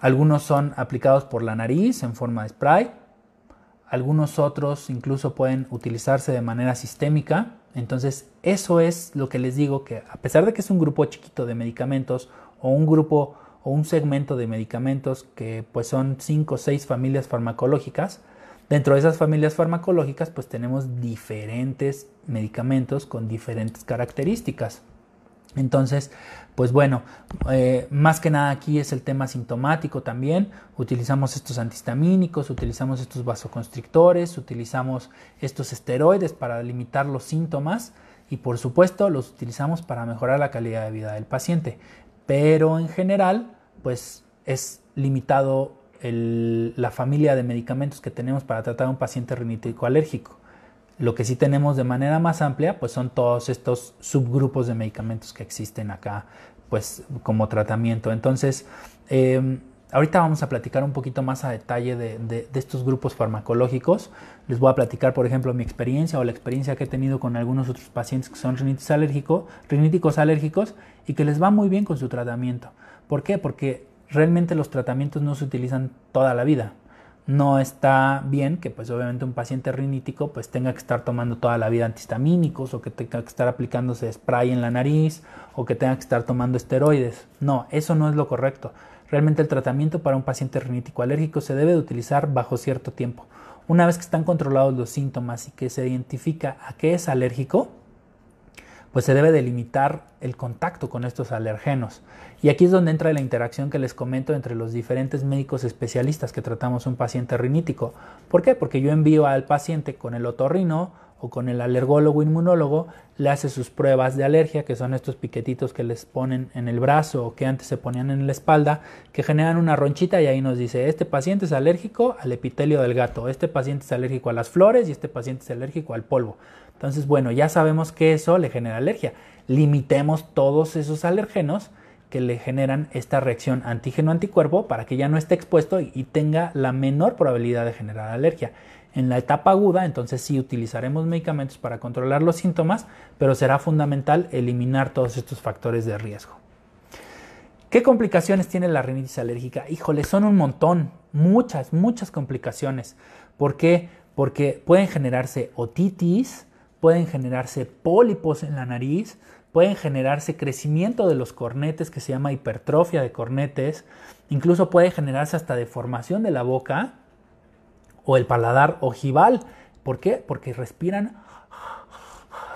Algunos son aplicados por la nariz en forma de spray, algunos otros incluso pueden utilizarse de manera sistémica. Entonces, eso es lo que les digo que a pesar de que es un grupo chiquito de medicamentos o un grupo o un segmento de medicamentos que pues son cinco o seis familias farmacológicas. Dentro de esas familias farmacológicas pues tenemos diferentes medicamentos con diferentes características. Entonces, pues bueno, eh, más que nada aquí es el tema sintomático también. Utilizamos estos antihistamínicos, utilizamos estos vasoconstrictores, utilizamos estos esteroides para limitar los síntomas y por supuesto los utilizamos para mejorar la calidad de vida del paciente pero en general, pues es limitado la familia de medicamentos que tenemos para tratar a un paciente rinítico alérgico. Lo que sí tenemos de manera más amplia, pues son todos estos subgrupos de medicamentos que existen acá, pues como tratamiento. Entonces, em, Ahorita vamos a platicar un poquito más a detalle de, estos grupos farmacológicos. Les voy a platicar, por ejemplo, mi experiencia o la experiencia que he tenido con algunos otros pacientes que son rinitis alérgico, riníticos alérgicos y que les va muy bien con su tratamiento. ¿Por qué? Porque realmente los tratamientos no se utilizan toda la vida. No está bien que pues obviamente un paciente rinítico pues tenga que estar tomando toda la vida antihistamínicos o que tenga que estar aplicándose spray en la nariz o que tenga que estar tomando esteroides. No, eso no es lo correcto. Realmente el tratamiento para un paciente rinítico alérgico se debe de utilizar bajo cierto tiempo. Una vez que están controlados los síntomas y que se identifica a qué es alérgico, pues se debe delimitar el contacto con estos alergenos. Y aquí es donde entra la interacción que les comento entre los diferentes médicos especialistas que tratamos un paciente rinítico. ¿Por qué? Porque yo envío al paciente con el otorrino o con el alergólogo inmunólogo, le hace sus pruebas de alergia, que son estos piquetitos que les ponen en el brazo o que antes se ponían en la espalda, que generan una ronchita y ahí nos dice, este paciente es alérgico al epitelio del gato, este paciente es alérgico a las flores y este paciente es alérgico al polvo. Entonces, bueno, ya sabemos que eso le genera alergia. Limitemos todos esos alergenos que le generan esta reacción antígeno-anticuerpo para que ya no esté expuesto y tenga la menor probabilidad de generar alergia. En la etapa aguda, entonces sí utilizaremos medicamentos para controlar los síntomas, pero será fundamental eliminar todos estos factores de riesgo. ¿Qué complicaciones tiene la rinitis alérgica? Híjole, son un montón, muchas, muchas complicaciones. ¿Por qué? Porque pueden generarse otitis, pueden generarse pólipos en la nariz, pueden generarse crecimiento de los cornetes que se llama hipertrofia de cornetes, incluso puede generarse hasta deformación de la boca o el paladar ojival. ¿Por qué? Porque respiran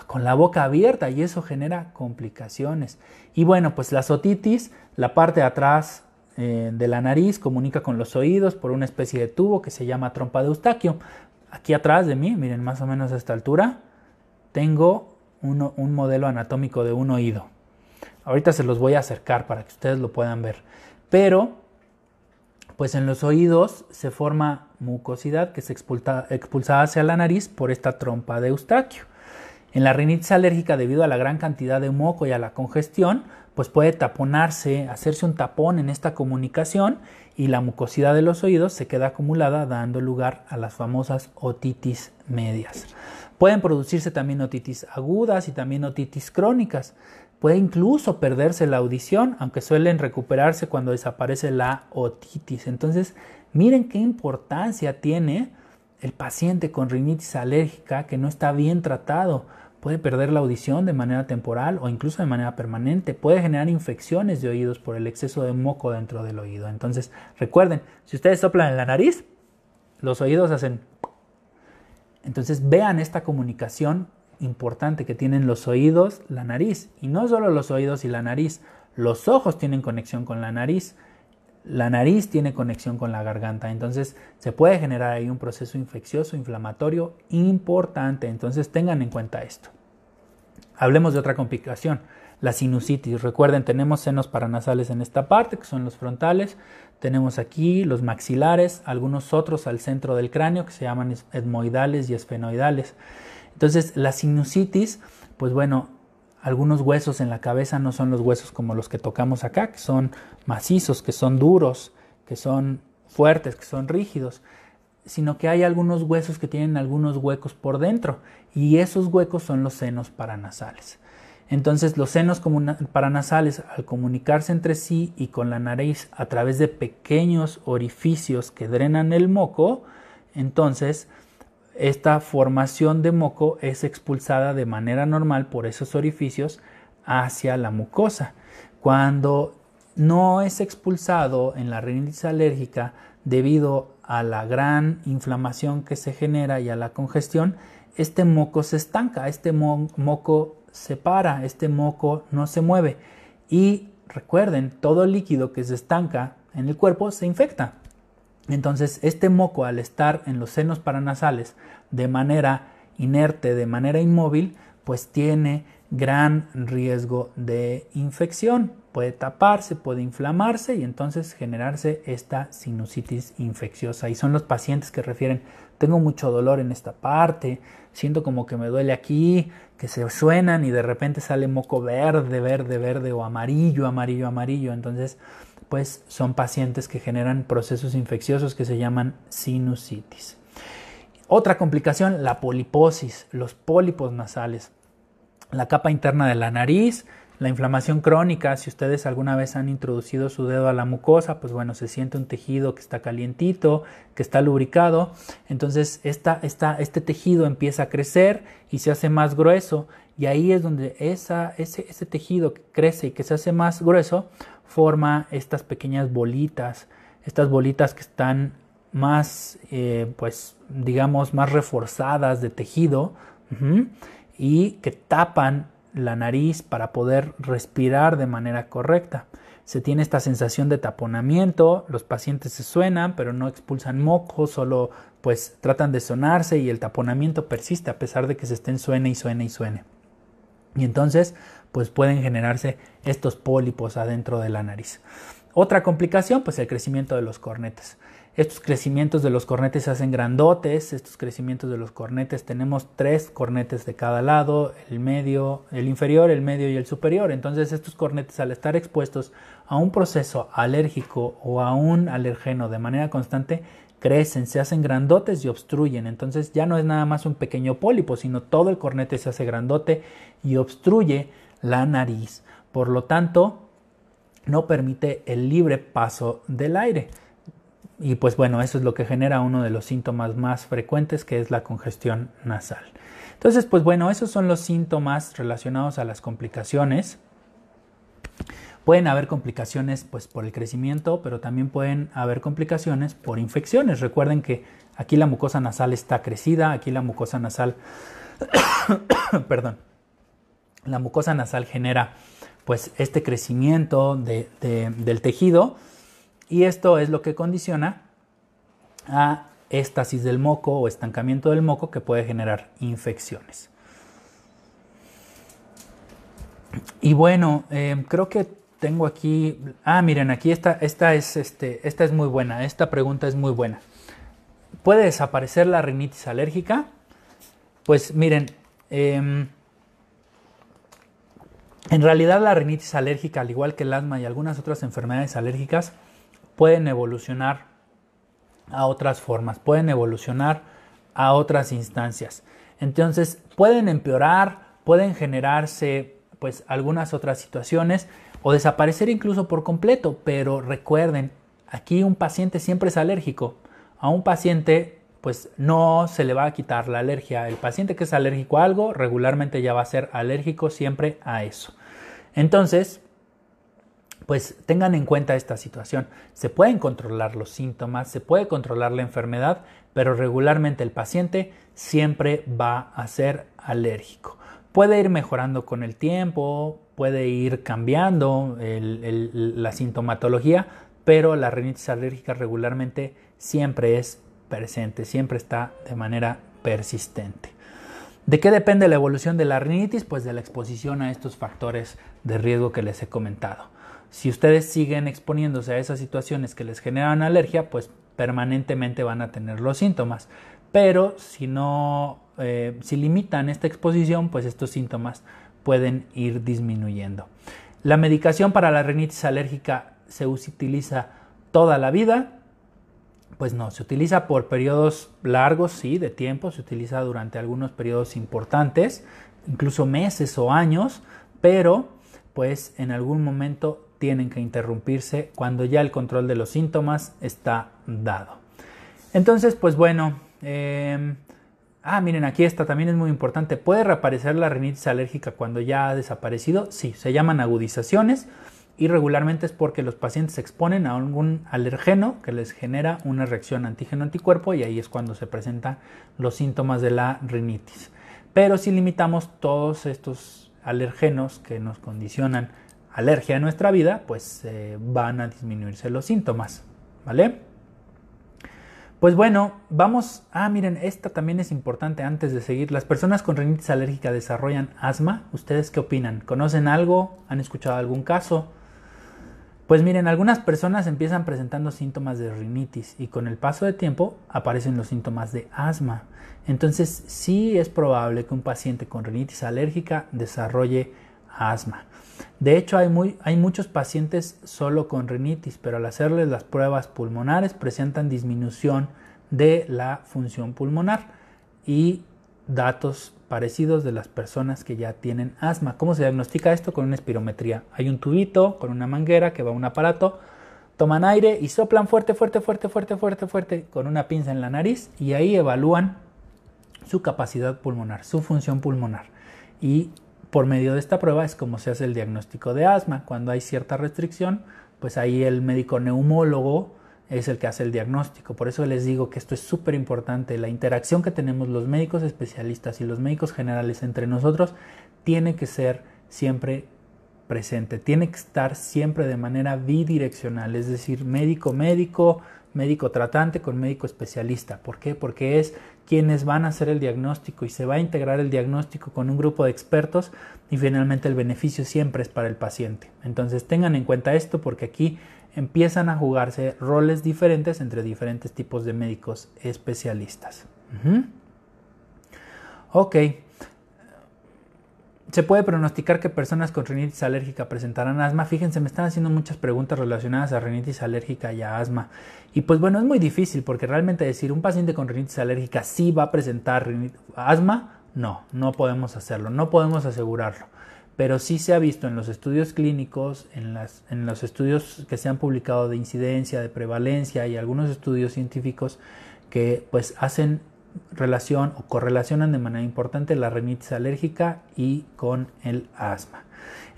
con la boca abierta y eso genera complicaciones. Y bueno, pues la otitis, la parte de atrás eh, de la nariz comunica con los oídos por una especie de tubo que se llama trompa de Eustaquio. Aquí atrás de mí, miren más o menos a esta altura, tengo un modelo anatómico de un oído. Ahorita se los voy a acercar para que ustedes lo puedan ver. Pero pues en los oídos se forma mucosidad que se expulsa, expulsa hacia la nariz por esta trompa de Eustaquio. En la rinitis alérgica, debido a la gran cantidad de moco y a la congestión, pues puede taponarse, hacerse un tapón en esta comunicación y la mucosidad de los oídos se queda acumulada dando lugar a las famosas otitis medias. Pueden producirse también otitis agudas y también otitis crónicas. Puede incluso perderse la audición, aunque suelen recuperarse cuando desaparece la otitis. Entonces, miren qué importancia tiene el paciente con rinitis alérgica que no está bien tratado. Puede perder la audición de manera temporal o incluso de manera permanente. Puede generar infecciones de oídos por el exceso de moco dentro del oído. Entonces, recuerden, si ustedes soplan en la nariz, los oídos hacen... Entonces, vean esta comunicación importante que tienen los oídos, la nariz. Y no solo los oídos y la nariz, los ojos tienen conexión con la nariz, la nariz tiene conexión con la garganta. Entonces se puede generar ahí un proceso infeccioso, inflamatorio importante. Entonces tengan en cuenta esto. Hablemos de otra complicación, la sinusitis. Recuerden, tenemos senos paranasales en esta parte, que son los frontales. Tenemos aquí los maxilares, algunos otros al centro del cráneo, que se llaman etmoidales y esfenoidales. Entonces, la sinusitis, pues bueno, algunos huesos en la cabeza no son los huesos como los que tocamos acá, que son macizos, que son duros, que son fuertes, que son rígidos, sino que hay algunos huesos que tienen algunos huecos por dentro y esos huecos son los senos paranasales. Entonces los senos paranasales al comunicarse entre sí y con la nariz a través de pequeños orificios que drenan el moco, entonces esta formación de moco es expulsada de manera normal por esos orificios hacia la mucosa. Cuando no es expulsado en la rinitis alérgica debido a la gran inflamación que se genera y a la congestión, este moco se estanca, este moco se para, este moco no se mueve. Y recuerden, todo líquido que se estanca en el cuerpo se infecta. Entonces, este moco al estar en los senos paranasales de manera inerte, de manera inmóvil, pues tiene gran riesgo de infección. Puede taparse, puede inflamarse y entonces generarse esta sinusitis infecciosa. Y son los pacientes que refieren, tengo mucho dolor en esta parte, siento como que me duele aquí, que se suenan y de repente sale moco verde, verde, verde o amarillo, amarillo, amarillo. Entonces, pues son pacientes que generan procesos infecciosos que se llaman sinusitis. Otra complicación, la poliposis, los pólipos nasales, la capa interna de la nariz, la inflamación crónica, si ustedes alguna vez han introducido su dedo a la mucosa, pues bueno, se siente un tejido que está calientito, que está lubricado, entonces esta, este tejido empieza a crecer y se hace más grueso. Y ahí es donde esa, ese, ese tejido que crece y que se hace más grueso forma estas pequeñas bolitas, estas bolitas que están más, eh, pues, digamos, más reforzadas de tejido y que tapan la nariz para poder respirar de manera correcta. Se tiene esta sensación de taponamiento, los pacientes se suenan, pero no expulsan moco, solo pues tratan de sonarse y el taponamiento persiste a pesar de que se estén suene y suene y suene. Y entonces, pues pueden generarse estos pólipos adentro de la nariz. Otra complicación, pues el crecimiento de los cornetes. Estos crecimientos de los cornetes se hacen grandotes, estos crecimientos de los cornetes tenemos tres cornetes de cada lado, el medio, el inferior, el medio y el superior. Entonces estos cornetes al estar expuestos a un proceso alérgico o a un alergeno de manera constante, crecen, se hacen grandotes y obstruyen. Entonces ya no es nada más un pequeño pólipo, sino todo el cornete se hace grandote y obstruye la nariz. Por lo tanto, no permite el libre paso del aire. Y pues bueno, eso es lo que genera uno de los síntomas más frecuentes, que es la congestión nasal. Entonces, pues bueno, esos son los síntomas relacionados a las complicaciones. Pueden haber complicaciones pues por el crecimiento, pero también pueden haber complicaciones por infecciones. Recuerden que aquí la mucosa nasal está crecida, aquí la mucosa nasal, [COUGHS] perdón, la mucosa nasal genera pues este crecimiento del tejido y esto es lo que condiciona a éstasis del moco o estancamiento del moco que puede generar infecciones. Y bueno, eh, creo que tengo aquí, ah, miren, aquí esta, esta, es, este, esta es muy buena, esta pregunta es muy buena. ¿Puede desaparecer la rinitis alérgica? Pues miren, em, en realidad la rinitis alérgica, al igual que el asma y algunas otras enfermedades alérgicas, pueden evolucionar a otras formas, pueden evolucionar a otras instancias. Entonces pueden empeorar, pueden generarse pues algunas otras situaciones o desaparecer incluso por completo, pero recuerden, aquí un paciente siempre es alérgico. A un paciente pues no se le va a quitar la alergia. El paciente que es alérgico a algo regularmente ya va a ser alérgico siempre a eso. Entonces, pues tengan en cuenta esta situación. Se pueden controlar los síntomas, se puede controlar la enfermedad, pero regularmente el paciente siempre va a ser alérgico. Puede ir mejorando con el tiempo, puede ir cambiando la sintomatología, pero la rinitis alérgica regularmente siempre es presente, siempre está de manera persistente. ¿De qué depende la evolución de la rinitis? Pues de la exposición a estos factores de riesgo que les he comentado. Si ustedes siguen exponiéndose a esas situaciones que les generan alergia, pues permanentemente van a tener los síntomas. Pero si no, eh, si limitan esta exposición, pues estos síntomas pueden ir disminuyendo. La medicación para la rinitis alérgica se utiliza toda la vida, pues no, se utiliza por periodos largos, sí, de tiempo, se utiliza durante algunos periodos importantes, incluso meses o años, pero pues en algún momento tienen que interrumpirse cuando ya el control de los síntomas está dado. Entonces, pues bueno, em, ah, miren, aquí está, también es muy importante. ¿Puede reaparecer la rinitis alérgica cuando ya ha desaparecido? Sí, se llaman agudizaciones y regularmente es porque los pacientes se exponen a algún alergeno que les genera una reacción antígeno-anticuerpo y ahí es cuando se presentan los síntomas de la rinitis. Pero si limitamos todos estos alergenos que nos condicionan alergia en nuestra vida, pues eh, van a disminuirse los síntomas, ¿vale? Pues bueno, vamos. Ah, miren, esta también es importante antes de seguir. Las personas con rinitis alérgica desarrollan asma. ¿Ustedes qué opinan? ¿Conocen algo? ¿Han escuchado algún caso? Pues miren, algunas personas empiezan presentando síntomas de rinitis y con el paso de tiempo aparecen los síntomas de asma. Entonces sí es probable que un paciente con rinitis alérgica desarrolle asma. De hecho, hay, muy, hay muchos pacientes solo con rinitis, pero al hacerles las pruebas pulmonares presentan disminución de la función pulmonar y datos parecidos de las personas que ya tienen asma. ¿Cómo se diagnostica esto? Con una espirometría. Hay un tubito con una manguera que va a un aparato, toman aire y soplan fuerte, fuerte, fuerte, fuerte, fuerte, fuerte con una pinza en la nariz y ahí evalúan su capacidad pulmonar, su función pulmonar. Y por medio de esta prueba es como se hace el diagnóstico de asma. Cuando hay cierta restricción, pues ahí el médico neumólogo es el que hace el diagnóstico. Por eso les digo que esto es súper importante. La interacción que tenemos los médicos especialistas y los médicos generales entre nosotros tiene que ser siempre presente, tiene que estar siempre de manera bidireccional, es decir, médico-médico, médico tratante con médico especialista. ¿Por qué? Porque es quienes van a hacer el diagnóstico y se va a integrar el diagnóstico con un grupo de expertos y finalmente el beneficio siempre es para el paciente. Entonces tengan en cuenta esto porque aquí empiezan a jugarse roles diferentes entre diferentes tipos de médicos especialistas. Ok. Se puede pronosticar que personas con rinitis alérgica presentarán asma. Fíjense, me están haciendo muchas preguntas relacionadas a rinitis alérgica y a asma. Y pues bueno, es muy difícil porque realmente decir un paciente con rinitis alérgica sí va a presentar asma, no, no podemos hacerlo, no podemos asegurarlo pero sí se ha visto en los estudios clínicos, en, las, en los estudios que se han publicado de incidencia, de prevalencia y algunos estudios científicos que pues hacen relación o correlacionan de manera importante la rinitis alérgica y con el asma.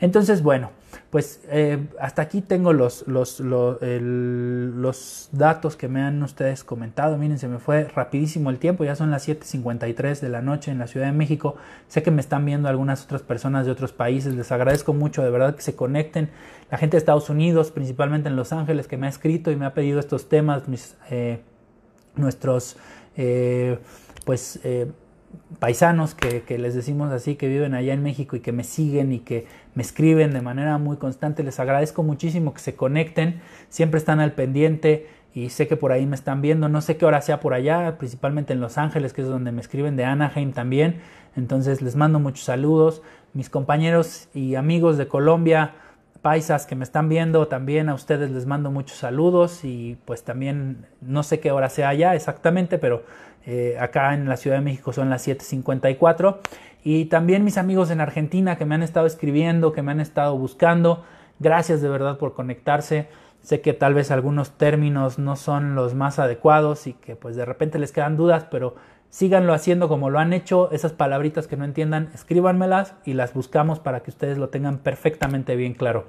Entonces, bueno, pues eh, hasta aquí tengo los, los, los, datos que me han ustedes comentado. Miren, se me fue rapidísimo el tiempo, ya son las 7.53 de la noche en la Ciudad de México. Sé que me están viendo algunas otras personas de otros países, les agradezco mucho de verdad que se conecten. La gente de Estados Unidos, principalmente en Los Ángeles, que me ha escrito y me ha pedido estos temas, eh, nuestros, eh, pues paisanos que, les decimos así, que viven allá en México y que me siguen y que me escriben de manera muy constante. Les agradezco muchísimo que se conecten, siempre están al pendiente y sé que por ahí me están viendo. No sé qué hora sea por allá, principalmente en Los Ángeles, que es donde me escriben, de Anaheim también. Entonces les mando muchos saludos. Mis compañeros y amigos de Colombia, paisas que me están viendo, también a ustedes les mando muchos saludos y pues también no sé qué hora sea allá exactamente, pero eh, acá en la Ciudad de México son las 7.54. Y también mis amigos en Argentina que me han estado escribiendo, que me han estado buscando. Gracias de verdad por conectarse. Sé que tal vez algunos términos no son los más adecuados y que pues de repente les quedan dudas, pero síganlo haciendo como lo han hecho. Esas palabritas que no entiendan, escríbanmelas y las buscamos para que ustedes lo tengan perfectamente bien claro.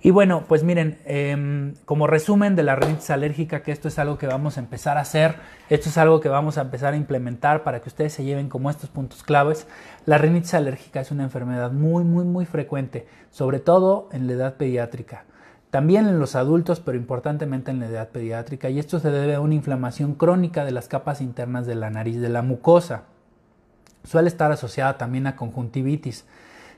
Y bueno, pues miren, em, como resumen de la rinitis alérgica, que esto es algo que vamos a empezar a hacer, esto es algo que vamos a empezar a implementar para que ustedes se lleven como estos puntos claves. La rinitis alérgica es una enfermedad muy, muy, muy frecuente, sobre todo en la edad pediátrica. También en los adultos, pero importantemente en la edad pediátrica, y esto se debe a una inflamación crónica de las capas internas de la nariz, de la mucosa. Suele estar asociada también a conjuntivitis.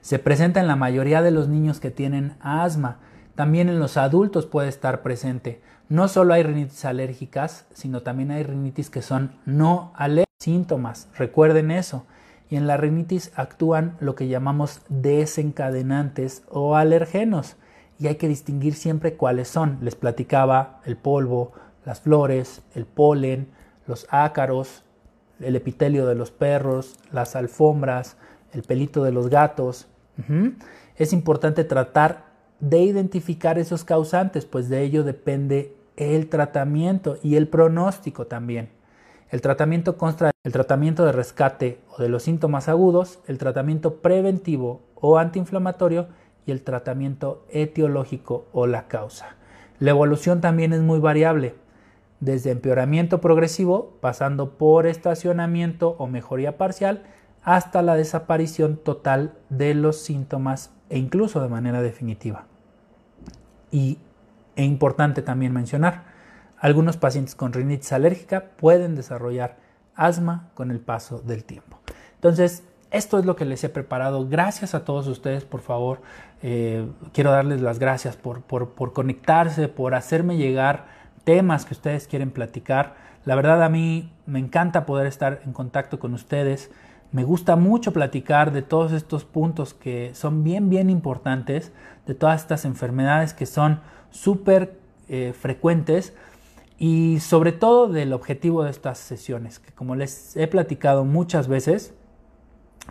Se presenta en la mayoría de los niños que tienen asma también en los adultos puede estar presente. No solo hay rinitis alérgicas, sino también hay rinitis que son no alérgicas. Síntomas, recuerden eso. Y en la rinitis actúan lo que llamamos desencadenantes o alergenos. Y hay que distinguir siempre cuáles son. Les platicaba el polvo, las flores, el polen, los ácaros, el epitelio de los perros, las alfombras, el pelito de los gatos. Es importante tratar de identificar esos causantes, pues de ello depende el tratamiento y el pronóstico también. El tratamiento consta el tratamiento de rescate o de los síntomas agudos, el tratamiento preventivo o antiinflamatorio y el tratamiento etiológico o la causa. La evolución también es muy variable, desde empeoramiento progresivo, pasando por estacionamiento o mejoría parcial, hasta la desaparición total de los síntomas e incluso de manera definitiva. Y es importante también mencionar, algunos pacientes con rinitis alérgica pueden desarrollar asma con el paso del tiempo. Entonces, esto es lo que les he preparado. Gracias a todos ustedes, por favor. Eh, quiero darles las gracias por, conectarse, por hacerme llegar temas que ustedes quieren platicar. La verdad a mí me encanta poder estar en contacto con ustedes. Me gusta mucho platicar de todos estos puntos que son bien, bien importantes, de todas estas enfermedades que son súper eh, frecuentes y sobre todo del objetivo de estas sesiones, que como les he platicado muchas veces,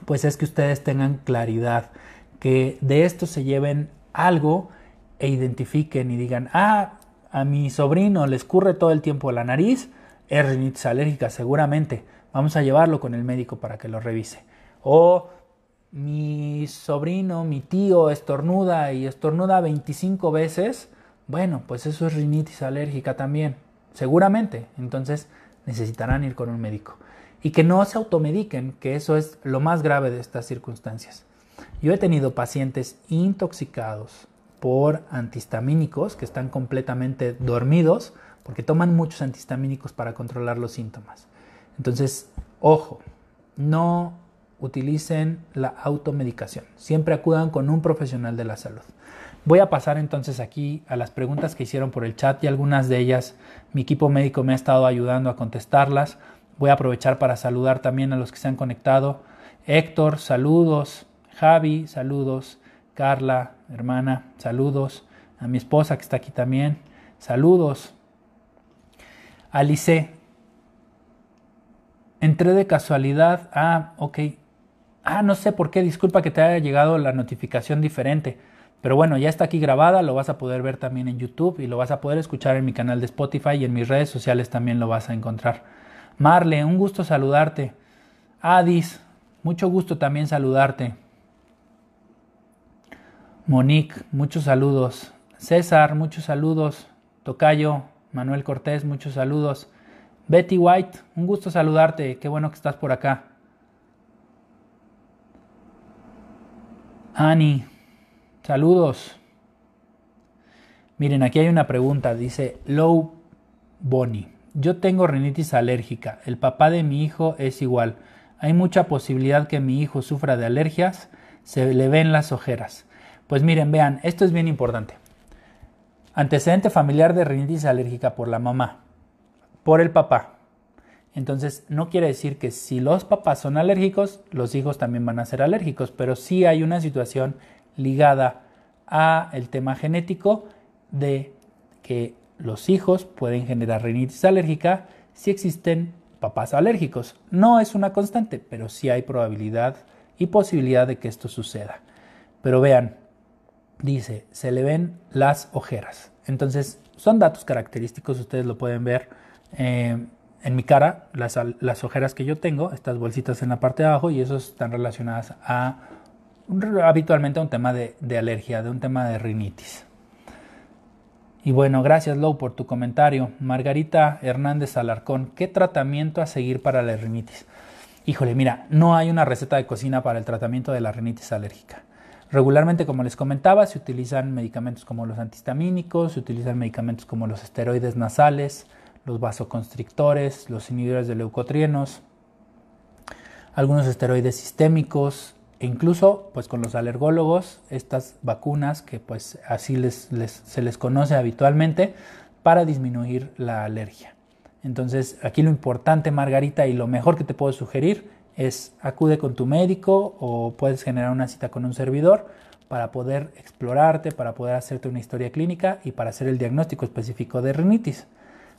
pues es que ustedes tengan claridad, que de esto se lleven algo e identifiquen y digan, ah, a mi sobrino le escurre todo el tiempo la nariz, es rinitis alérgica seguramente Vamos a llevarlo con el médico para que lo revise. O mi sobrino, mi tío estornuda y estornuda 25 veces. Bueno, pues eso es rinitis alérgica también. Seguramente. Entonces necesitarán ir con un médico. Y que no se automediquen, que eso es lo más grave de estas circunstancias. Yo he tenido pacientes intoxicados por antihistamínicos que están completamente dormidos porque toman muchos antihistamínicos para controlar los síntomas. Entonces, ojo, no utilicen la automedicación. Siempre acudan con un profesional de la salud. Voy a pasar entonces aquí a las preguntas que hicieron por el chat y algunas de ellas mi equipo médico me ha estado ayudando a contestarlas. Voy a aprovechar para saludar también a los que se han conectado. Héctor, saludos. Javi, saludos. Carla, hermana, saludos. A mi esposa que está aquí también, saludos. Alice, entré de casualidad. Ah, ok. Ah, no sé por qué, disculpa que te haya llegado la notificación diferente. Pero bueno, ya está aquí grabada, lo vas a poder ver también en YouTube y lo vas a poder escuchar en mi canal de Spotify y en mis redes sociales también lo vas a encontrar. Marle, un gusto saludarte. Adis, mucho gusto también saludarte. Monique, muchos saludos. César, muchos saludos. Tocayo, Manuel Cortés, muchos saludos. Betty White, un gusto saludarte, qué bueno que estás por acá. Annie, saludos. Miren, aquí hay una pregunta, dice Low Bonnie. Yo tengo rinitis alérgica, el papá de mi hijo es igual. Hay mucha posibilidad que mi hijo sufra de alergias, se le ven las ojeras. Pues miren, vean, esto es bien importante. Antecedente familiar de rinitis alérgica por la mamá por el papá. Entonces, no quiere decir que si los papás son alérgicos, los hijos también van a ser alérgicos, pero sí hay una situación ligada a el tema genético de que los hijos pueden generar rinitis alérgica si existen papás alérgicos. No es una constante, pero sí hay probabilidad y posibilidad de que esto suceda. Pero vean, dice, se le ven las ojeras. Entonces, son datos característicos, ustedes lo pueden ver eh, en mi cara, las, las, ojeras que yo tengo, estas bolsitas en la parte de abajo, y eso están relacionadas a habitualmente a un tema de, de alergia, de un tema de rinitis. Y bueno, gracias Lou por tu comentario. Margarita Hernández Alarcón, ¿qué tratamiento a seguir para la rinitis? Híjole, mira, no hay una receta de cocina para el tratamiento de la rinitis alérgica. Regularmente, como les comentaba, se utilizan medicamentos como los antihistamínicos, se utilizan medicamentos como los esteroides nasales, los vasoconstrictores, los inhibidores de leucotrienos, algunos esteroides sistémicos e incluso pues con los alergólogos estas vacunas que pues así se les conoce habitualmente para disminuir la alergia. Entonces aquí lo importante Margarita y lo mejor que te puedo sugerir es acude con tu médico o puedes generar una cita con un servidor para poder explorarte, para poder hacerte una historia clínica y para hacer el diagnóstico específico de rinitis.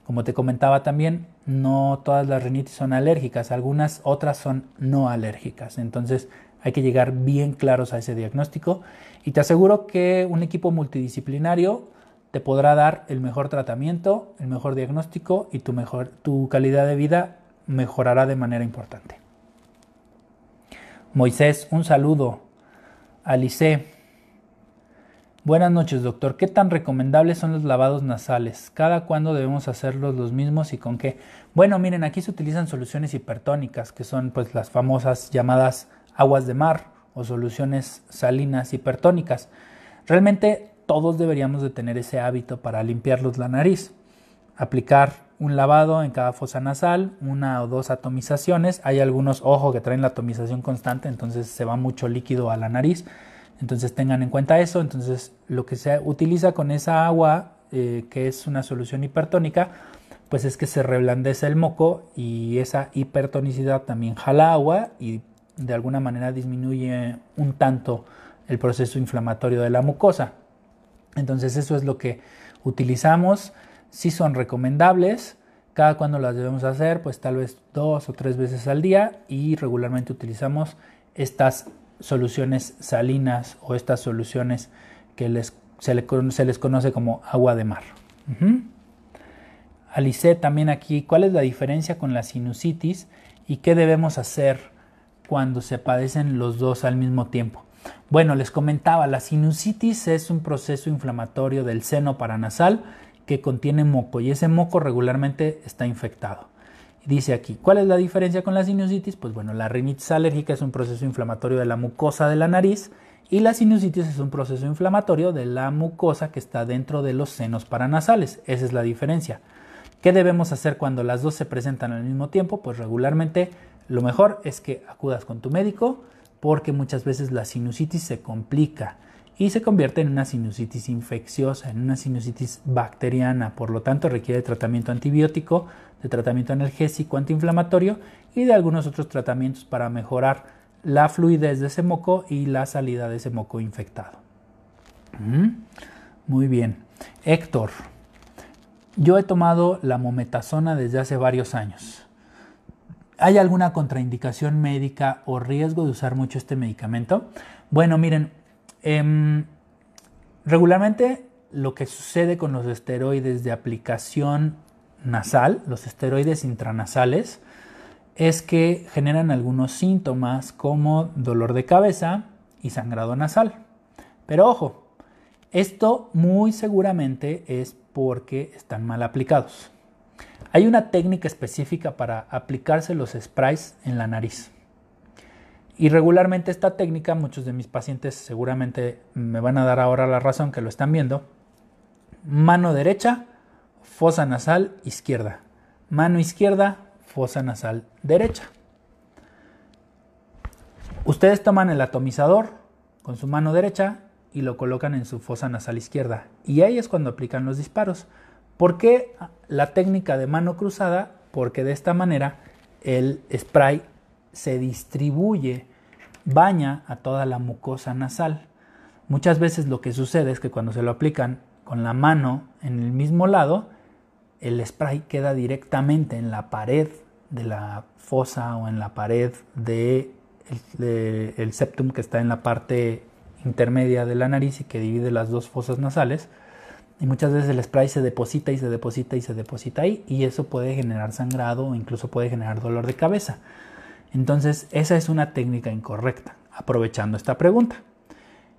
Como te comentaba también, no todas las rinitis son alérgicas, algunas otras son no alérgicas. Entonces hay que llegar bien claros a ese diagnóstico y te aseguro que un equipo multidisciplinario te podrá dar el mejor tratamiento, el mejor diagnóstico y tu, mejor, tu calidad de vida mejorará de manera importante. Moisés, un saludo. Alice, buenas noches doctor. ¿Qué tan recomendables son los lavados nasales? ¿Cada cuándo debemos hacerlos los mismos y con qué? Bueno, miren, aquí se utilizan soluciones hipertónicas, que son pues las famosas llamadas aguas de mar o soluciones salinas hipertónicas. Realmente todos deberíamos de tener ese hábito para limpiarlos la nariz. Aplicar un lavado en cada fosa nasal, una o dos atomizaciones. Hay algunos, ojo, que traen la atomización constante, entonces se va mucho líquido a la nariz. Entonces tengan en cuenta eso. Entonces lo que se utiliza con esa agua, eh, que es una solución hipertónica, pues es que se reblandece el moco y esa hipertonicidad también jala agua y de alguna manera disminuye un tanto el proceso inflamatorio de la mucosa. Entonces eso es lo que utilizamos si son recomendables. Cada cuando las debemos hacer, pues tal vez dos o tres veces al día y regularmente utilizamos estas soluciones salinas o estas soluciones que les, se, les conoce como agua de mar. Alice también aquí, ¿cuál es la diferencia con la sinusitis y qué debemos hacer cuando se padecen los dos al mismo tiempo? Bueno, les comentaba, la sinusitis es un proceso inflamatorio del seno paranasal que contiene moco y ese moco regularmente está infectado. Dice aquí, ¿cuál es la diferencia con la sinusitis? Pues bueno, la rinitis alérgica es un proceso inflamatorio de la mucosa de la nariz y la sinusitis es un proceso inflamatorio de la mucosa que está dentro de los senos paranasales. Esa es la diferencia. ¿Qué debemos hacer cuando las dos se presentan al mismo tiempo? Pues regularmente lo mejor es que acudas con tu médico porque muchas veces la sinusitis se complica y se convierte en una sinusitis infecciosa, en una sinusitis bacteriana, por lo tanto requiere tratamiento antibiótico, de tratamiento analgésico antiinflamatorio y de algunos otros tratamientos para mejorar la fluidez de ese moco y la salida de ese moco infectado. Mm, muy bien. Héctor, yo he tomado la mometasona desde hace varios años. ¿Hay alguna contraindicación médica o riesgo de usar mucho este medicamento? Bueno, miren, Em, regularmente lo que sucede con los esteroides de aplicación nasal, los esteroides intranasales, es que generan algunos síntomas como dolor de cabeza y sangrado nasal. Pero ojo, esto muy seguramente es porque están mal aplicados. Hay una técnica específica para aplicarse los sprays en la nariz. Y regularmente esta técnica, muchos de mis pacientes seguramente me van a dar ahora la razón que lo están viendo. Mano derecha, fosa nasal izquierda. Mano izquierda, fosa nasal derecha. Ustedes toman el atomizador con su mano derecha y lo colocan en su fosa nasal izquierda. Y ahí es cuando aplican los disparos. ¿Por qué la técnica de mano cruzada? Porque de esta manera el spray se distribuye, baña a toda la mucosa nasal. Muchas veces lo que sucede es que cuando se lo aplican con la mano en el mismo lado, el spray queda directamente en la pared de la fosa o en la pared del de el septum que está en la parte intermedia de la nariz y que divide las dos fosas nasales. Y muchas veces el spray se deposita y se deposita y se deposita ahí y eso puede generar sangrado o incluso puede generar dolor de cabeza. Entonces, esa es una técnica incorrecta, aprovechando esta pregunta.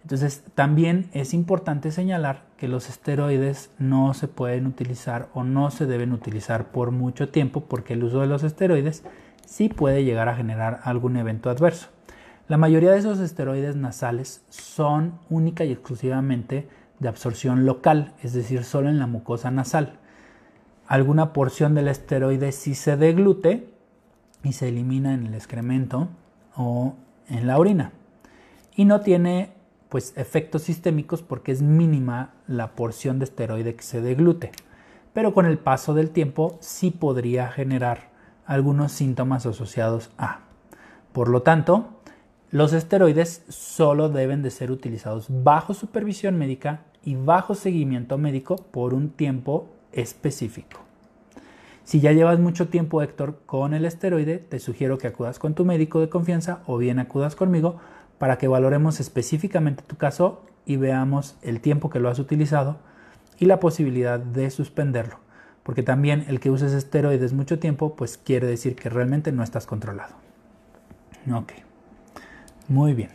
Entonces, también es importante señalar que los esteroides no se pueden utilizar o no se deben utilizar por mucho tiempo porque el uso de los esteroides sí puede llegar a generar algún evento adverso. La mayoría de esos esteroides nasales son única y exclusivamente de absorción local, es decir, solo en la mucosa nasal. Alguna porción del esteroide sí se deglute y se elimina en el excremento o en la orina. Y no tiene pues efectos sistémicos porque es mínima la porción de esteroide que se deglute. Pero con el paso del tiempo sí podría generar algunos síntomas asociados a. Por lo tanto, los esteroides solo deben de ser utilizados bajo supervisión médica y bajo seguimiento médico por un tiempo específico. Si ya llevas mucho tiempo, Héctor, con el esteroide, te sugiero que acudas con tu médico de confianza o bien acudas conmigo para que valoremos específicamente tu caso y veamos el tiempo que lo has utilizado y la posibilidad de suspenderlo. Porque también el que uses esteroides mucho tiempo, pues quiere decir que realmente no estás controlado. Ok. Muy bien.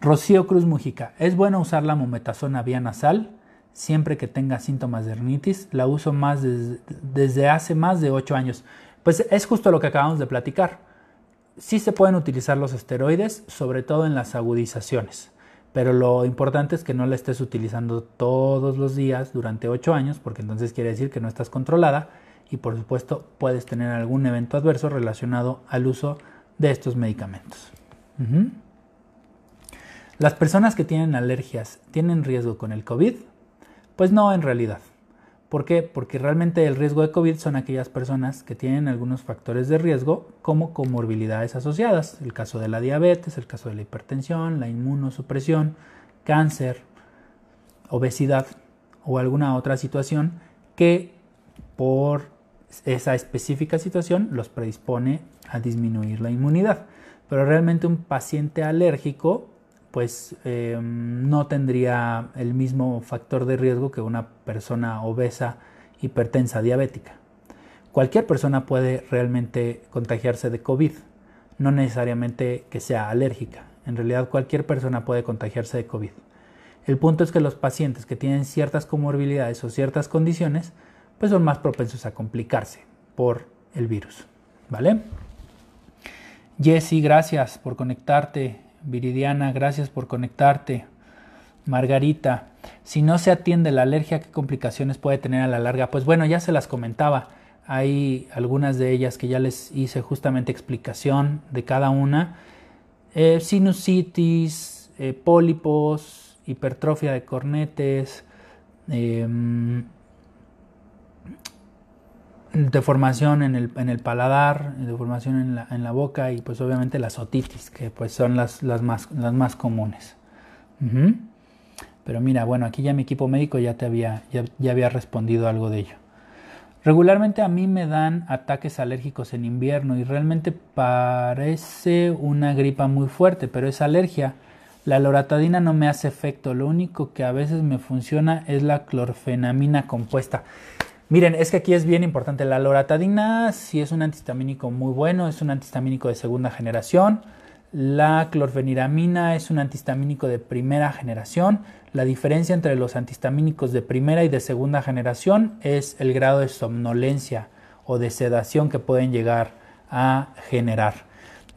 Rocío Cruz Mujica. ¿Es bueno usar la mometasona vía nasal? Siempre que tenga síntomas de rinitis, la uso más desde, hace más de 8 años. Pues es justo lo que acabamos de platicar. Sí se pueden utilizar los esteroides, sobre todo en las agudizaciones, pero lo importante es que no la estés utilizando todos los días durante 8 años, porque entonces quiere decir que no estás controlada y por supuesto puedes tener algún evento adverso relacionado al uso de estos medicamentos. ¿Las personas que tienen alergias tienen riesgo con el COVID? Pues no, en realidad. ¿Por qué? Porque realmente el riesgo de COVID son aquellas personas que tienen algunos factores de riesgo como comorbilidades asociadas, el caso de la diabetes, el caso de la hipertensión, la inmunosupresión, cáncer, obesidad o alguna otra situación que por esa específica situación los predispone a disminuir la inmunidad. Pero realmente un paciente alérgico pues eh, no tendría el mismo factor de riesgo que una persona obesa, hipertensa, diabética. Cualquier persona puede realmente contagiarse de COVID, no necesariamente que sea alérgica. En realidad cualquier persona puede contagiarse de COVID. El punto es que los pacientes que tienen ciertas comorbilidades o ciertas condiciones, pues son más propensos a complicarse por el virus. ¿Vale? Jesse, gracias por conectarte. Viridiana, gracias por conectarte. Margarita, si no se atiende la alergia, ¿qué complicaciones puede tener a la larga? Pues bueno, ya se las comentaba. Hay algunas de ellas que ya les hice justamente explicación de cada una. Eh, sinusitis, eh, pólipos, hipertrofia de cornetes, em, deformación en el, en el paladar, deformación en la, en la, boca y pues obviamente las otitis, que pues son las, las, más, las más comunes. Pero mira, bueno, aquí ya mi equipo médico ya te había, ya, ya había respondido algo de ello. Regularmente a mí me dan ataques alérgicos en invierno y realmente parece una gripa muy fuerte, pero es alergia. La loratadina no me hace efecto, lo único que a veces me funciona es la clorfenamina compuesta. Miren, es que aquí es bien importante. La loratadina sí es un antihistamínico muy bueno, es un antihistamínico de segunda generación. La clorfeniramina es un antihistamínico de primera generación. La diferencia entre los antihistamínicos de primera y de segunda generación es el grado de somnolencia o de sedación que pueden llegar a generar.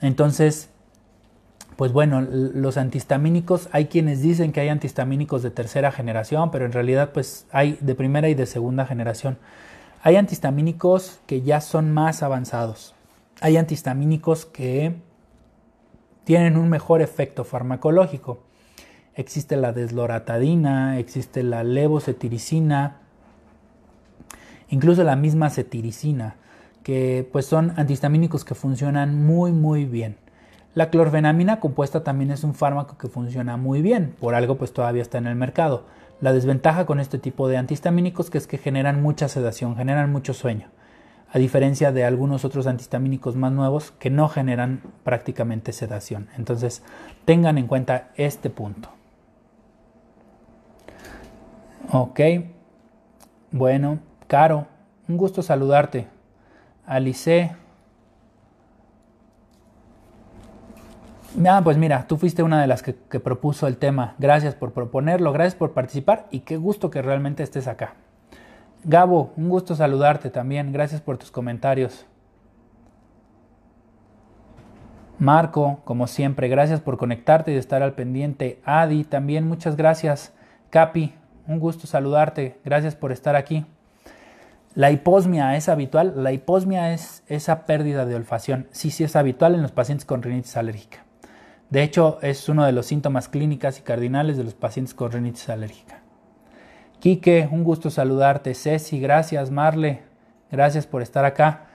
Entonces, pues bueno, los antihistamínicos, hay quienes dicen que hay antihistamínicos de tercera generación, pero en realidad pues hay de primera y de segunda generación. Hay antihistamínicos que ya son más avanzados. Hay antihistamínicos que tienen un mejor efecto farmacológico. Existe la desloratadina, existe la levocetiricina, incluso la misma cetiricina, que pues son antihistamínicos que funcionan muy muy bien. La clorfenamina compuesta también es un fármaco que funciona muy bien, por algo pues todavía está en el mercado. La desventaja con este tipo de antihistamínicos que es que generan mucha sedación, generan mucho sueño, a diferencia de algunos otros antihistamínicos más nuevos que no generan prácticamente sedación. Entonces, tengan en cuenta este punto. Ok, bueno, Caro, un gusto saludarte. Alice, Ah, pues mira, tú fuiste una de las que, propuso el tema. Gracias por proponerlo, gracias por participar y qué gusto que realmente estés acá. Gabo, un gusto saludarte también. Gracias por tus comentarios. Marco, como siempre, gracias por conectarte y estar al pendiente. Adi, también muchas gracias. Capi, un gusto saludarte. Gracias por estar aquí. La hiposmia es habitual. La hiposmia es esa pérdida de olfacción. Sí, sí es habitual en los pacientes con rinitis alérgica. De hecho, es uno de los síntomas clínicas y cardinales de los pacientes con rinitis alérgica. Quique, un gusto saludarte. Ceci, gracias. Marle, gracias por estar acá.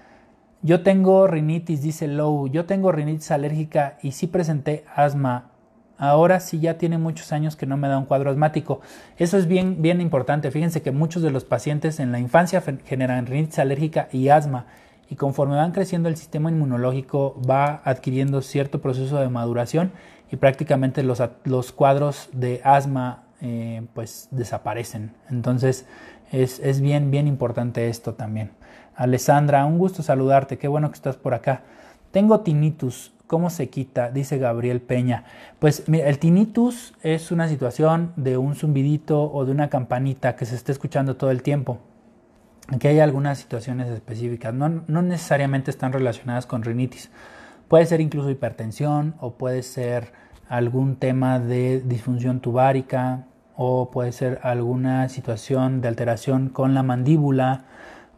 Yo tengo rinitis, dice Low. Yo tengo rinitis alérgica y sí presenté asma. Ahora sí ya tiene muchos años que no me da un cuadro asmático. Eso es bien, bien importante. Fíjense que muchos de los pacientes en la infancia generan rinitis alérgica y asma y conforme van creciendo el sistema inmunológico va adquiriendo cierto proceso de maduración y prácticamente los, los cuadros de asma eh, pues desaparecen. Entonces es, es, bien, bien importante esto también. Alessandra, un gusto saludarte, qué bueno que estás por acá. Tengo tinnitus, ¿cómo se quita? Dice Gabriel Peña. Pues mira, el tinnitus es una situación de un zumbidito o de una campanita que se está escuchando todo el tiempo. Aquí hay algunas situaciones específicas, no, necesariamente están relacionadas con rinitis. Puede ser incluso hipertensión o puede ser algún tema de disfunción tubárica o puede ser alguna situación de alteración con la mandíbula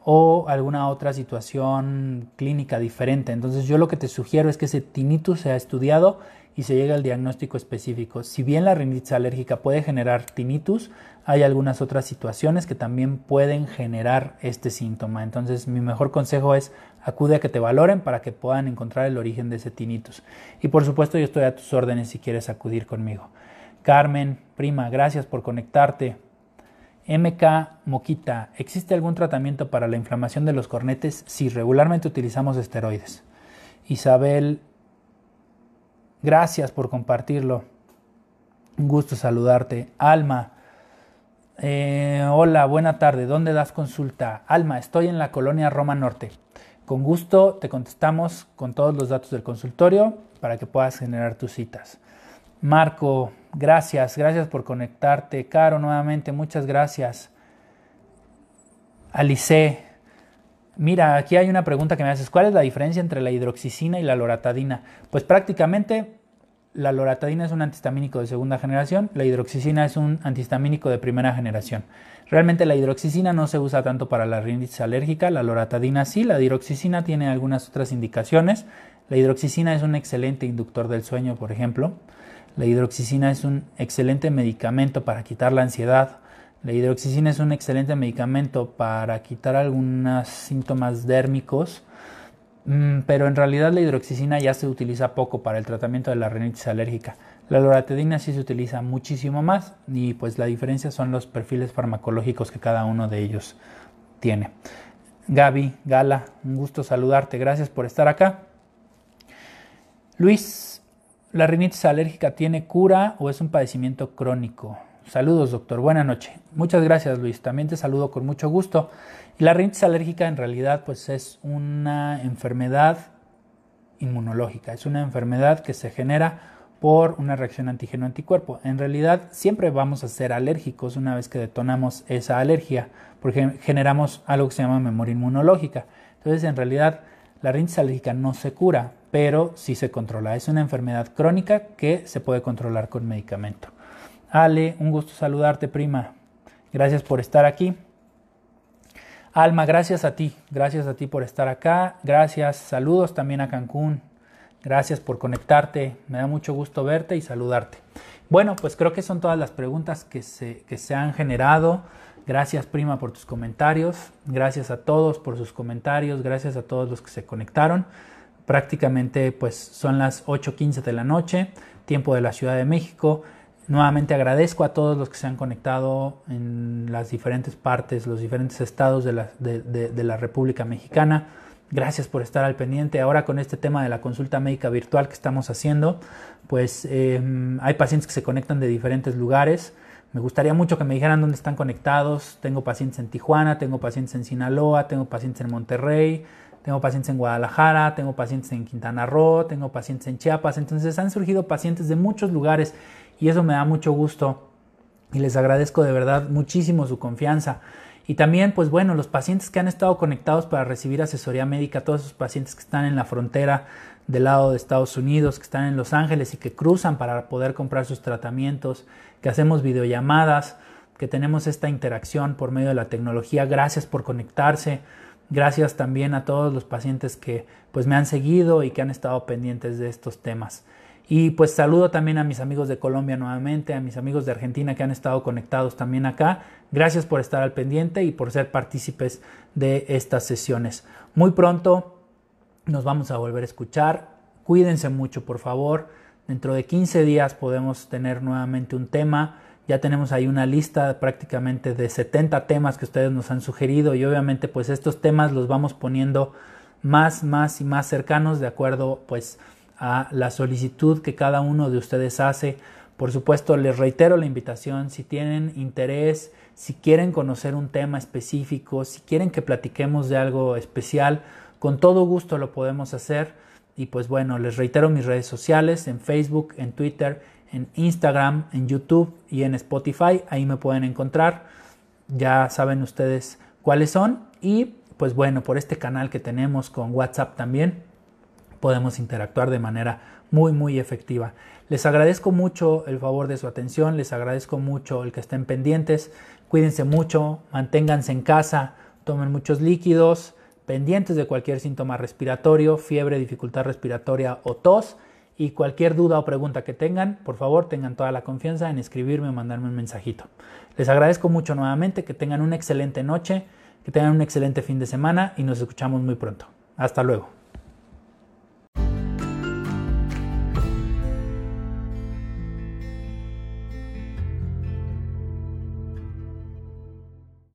o alguna otra situación clínica diferente. Entonces yo lo que te sugiero es que ese tinnitus sea estudiado y se llegue al diagnóstico específico. Si bien la rinitis alérgica puede generar tinnitus, hay algunas otras situaciones que también pueden generar este síntoma. Entonces, mi mejor consejo es acude a que te valoren para que puedan encontrar el origen de ese tinnitus. Y por supuesto, yo estoy a tus órdenes si quieres acudir conmigo. Carmen, prima, gracias por conectarte. MK Moquita, ¿existe algún tratamiento para la inflamación de los cornetes si regularmente utilizamos esteroides? Isabel, gracias por compartirlo. Un gusto saludarte. Alma, eh, hola, buena tarde. ¿Dónde das consulta? Alma, estoy en la colonia Roma Norte. Con gusto te contestamos con todos los datos del consultorio para que puedas generar tus citas. Marco, gracias, gracias por conectarte. Caro, nuevamente, muchas gracias. Alice, mira, aquí hay una pregunta que me haces. ¿Cuál es la diferencia entre la hidroxicina y la loratadina? Pues prácticamente la loratadina es un antihistamínico de segunda generación, la hidroxicina es un antihistamínico de primera generación. Realmente la hidroxicina no se usa tanto para la rinitis alérgica, la loratadina sí, la hidroxicina tiene algunas otras indicaciones. La hidroxicina es un excelente inductor del sueño, por ejemplo. La hidroxicina es un excelente medicamento para quitar la ansiedad. La hidroxicina es un excelente medicamento para quitar algunos síntomas dérmicos Mm, pero en realidad la hidroxicina ya se utiliza poco para el tratamiento de la rinitis alérgica. La loratadina sí se utiliza muchísimo más y pues la diferencia son los perfiles farmacológicos que cada uno de ellos tiene. Gaby, Gala, un gusto saludarte, gracias por estar acá. Luis, ¿la rinitis alérgica tiene cura o es un padecimiento crónico? Saludos, doctor, buena noche. Muchas gracias, Luis. También te saludo con mucho gusto. La rinitis alérgica en realidad pues es una enfermedad inmunológica, es una enfermedad que se genera por una reacción antígeno-anticuerpo. En realidad siempre vamos a ser alérgicos una vez que detonamos esa alergia, porque generamos algo que se llama memoria inmunológica. Entonces en realidad la rinitis alérgica no se cura, pero sí se controla. Es una enfermedad crónica que se puede controlar con medicamento. Ale, un gusto saludarte, prima. Gracias por estar aquí. Alma, gracias a ti, gracias a ti por estar acá, gracias, saludos también a Cancún, gracias por conectarte, me da mucho gusto verte y saludarte. Bueno, pues creo que son todas las preguntas que se, que se han generado. Gracias prima por tus comentarios, gracias a todos por sus comentarios, gracias a todos los que se conectaron. prácticamente pues son las 8.15 de la noche, tiempo de la Ciudad de México. Nuevamente agradezco a todos los que se han conectado en las diferentes partes, los diferentes estados de la, de, la República Mexicana. Gracias por estar al pendiente. Ahora con este tema de la consulta médica virtual que estamos haciendo, pues em, hay pacientes que se conectan de diferentes lugares. Me gustaría mucho que me dijeran dónde están conectados. Tengo pacientes en Tijuana, tengo pacientes en Sinaloa, tengo pacientes en Monterrey, tengo pacientes en Guadalajara, tengo pacientes en Quintana Roo, tengo pacientes en Chiapas. Entonces han surgido pacientes de muchos lugares y eso me da mucho gusto y les agradezco de verdad muchísimo su confianza. Y también, pues bueno, los pacientes que han estado conectados para recibir asesoría médica, todos esos pacientes que están en la frontera del lado de Estados Unidos, que están en Los Ángeles y que cruzan para poder comprar sus tratamientos, que hacemos videollamadas, que tenemos esta interacción por medio de la tecnología. Gracias por conectarse. Gracias también a todos los pacientes que pues me han seguido y que han estado pendientes de estos temas. Y pues saludo también a mis amigos de Colombia nuevamente, a mis amigos de Argentina que han estado conectados también acá. Gracias por estar al pendiente y por ser partícipes de estas sesiones. Muy pronto nos vamos a volver a escuchar. Cuídense mucho, por favor. Dentro de 15 días podemos tener nuevamente un tema. Ya tenemos ahí una lista prácticamente de 70 temas que ustedes nos han sugerido y obviamente pues estos temas los vamos poniendo más, más y más cercanos de acuerdo pues a la solicitud que cada uno de ustedes hace. Por supuesto, les reitero la invitación, si tienen interés, si quieren conocer un tema específico, si quieren que platiquemos de algo especial, con todo gusto lo podemos hacer. Y pues bueno, les reitero mis redes sociales en Facebook, en Twitter, en Instagram, en YouTube y en Spotify. Ahí me pueden encontrar. Ya saben ustedes cuáles son. Y pues bueno, por este canal que tenemos con WhatsApp también podemos interactuar de manera muy muy efectiva. Les agradezco mucho el favor de su atención, les agradezco mucho el que estén pendientes, cuídense mucho, manténganse en casa, tomen muchos líquidos, pendientes de cualquier síntoma respiratorio, fiebre, dificultad respiratoria o tos y cualquier duda o pregunta que tengan, por favor tengan toda la confianza en escribirme o mandarme un mensajito. Les agradezco mucho nuevamente, que tengan una excelente noche, que tengan un excelente fin de semana y nos escuchamos muy pronto. Hasta luego.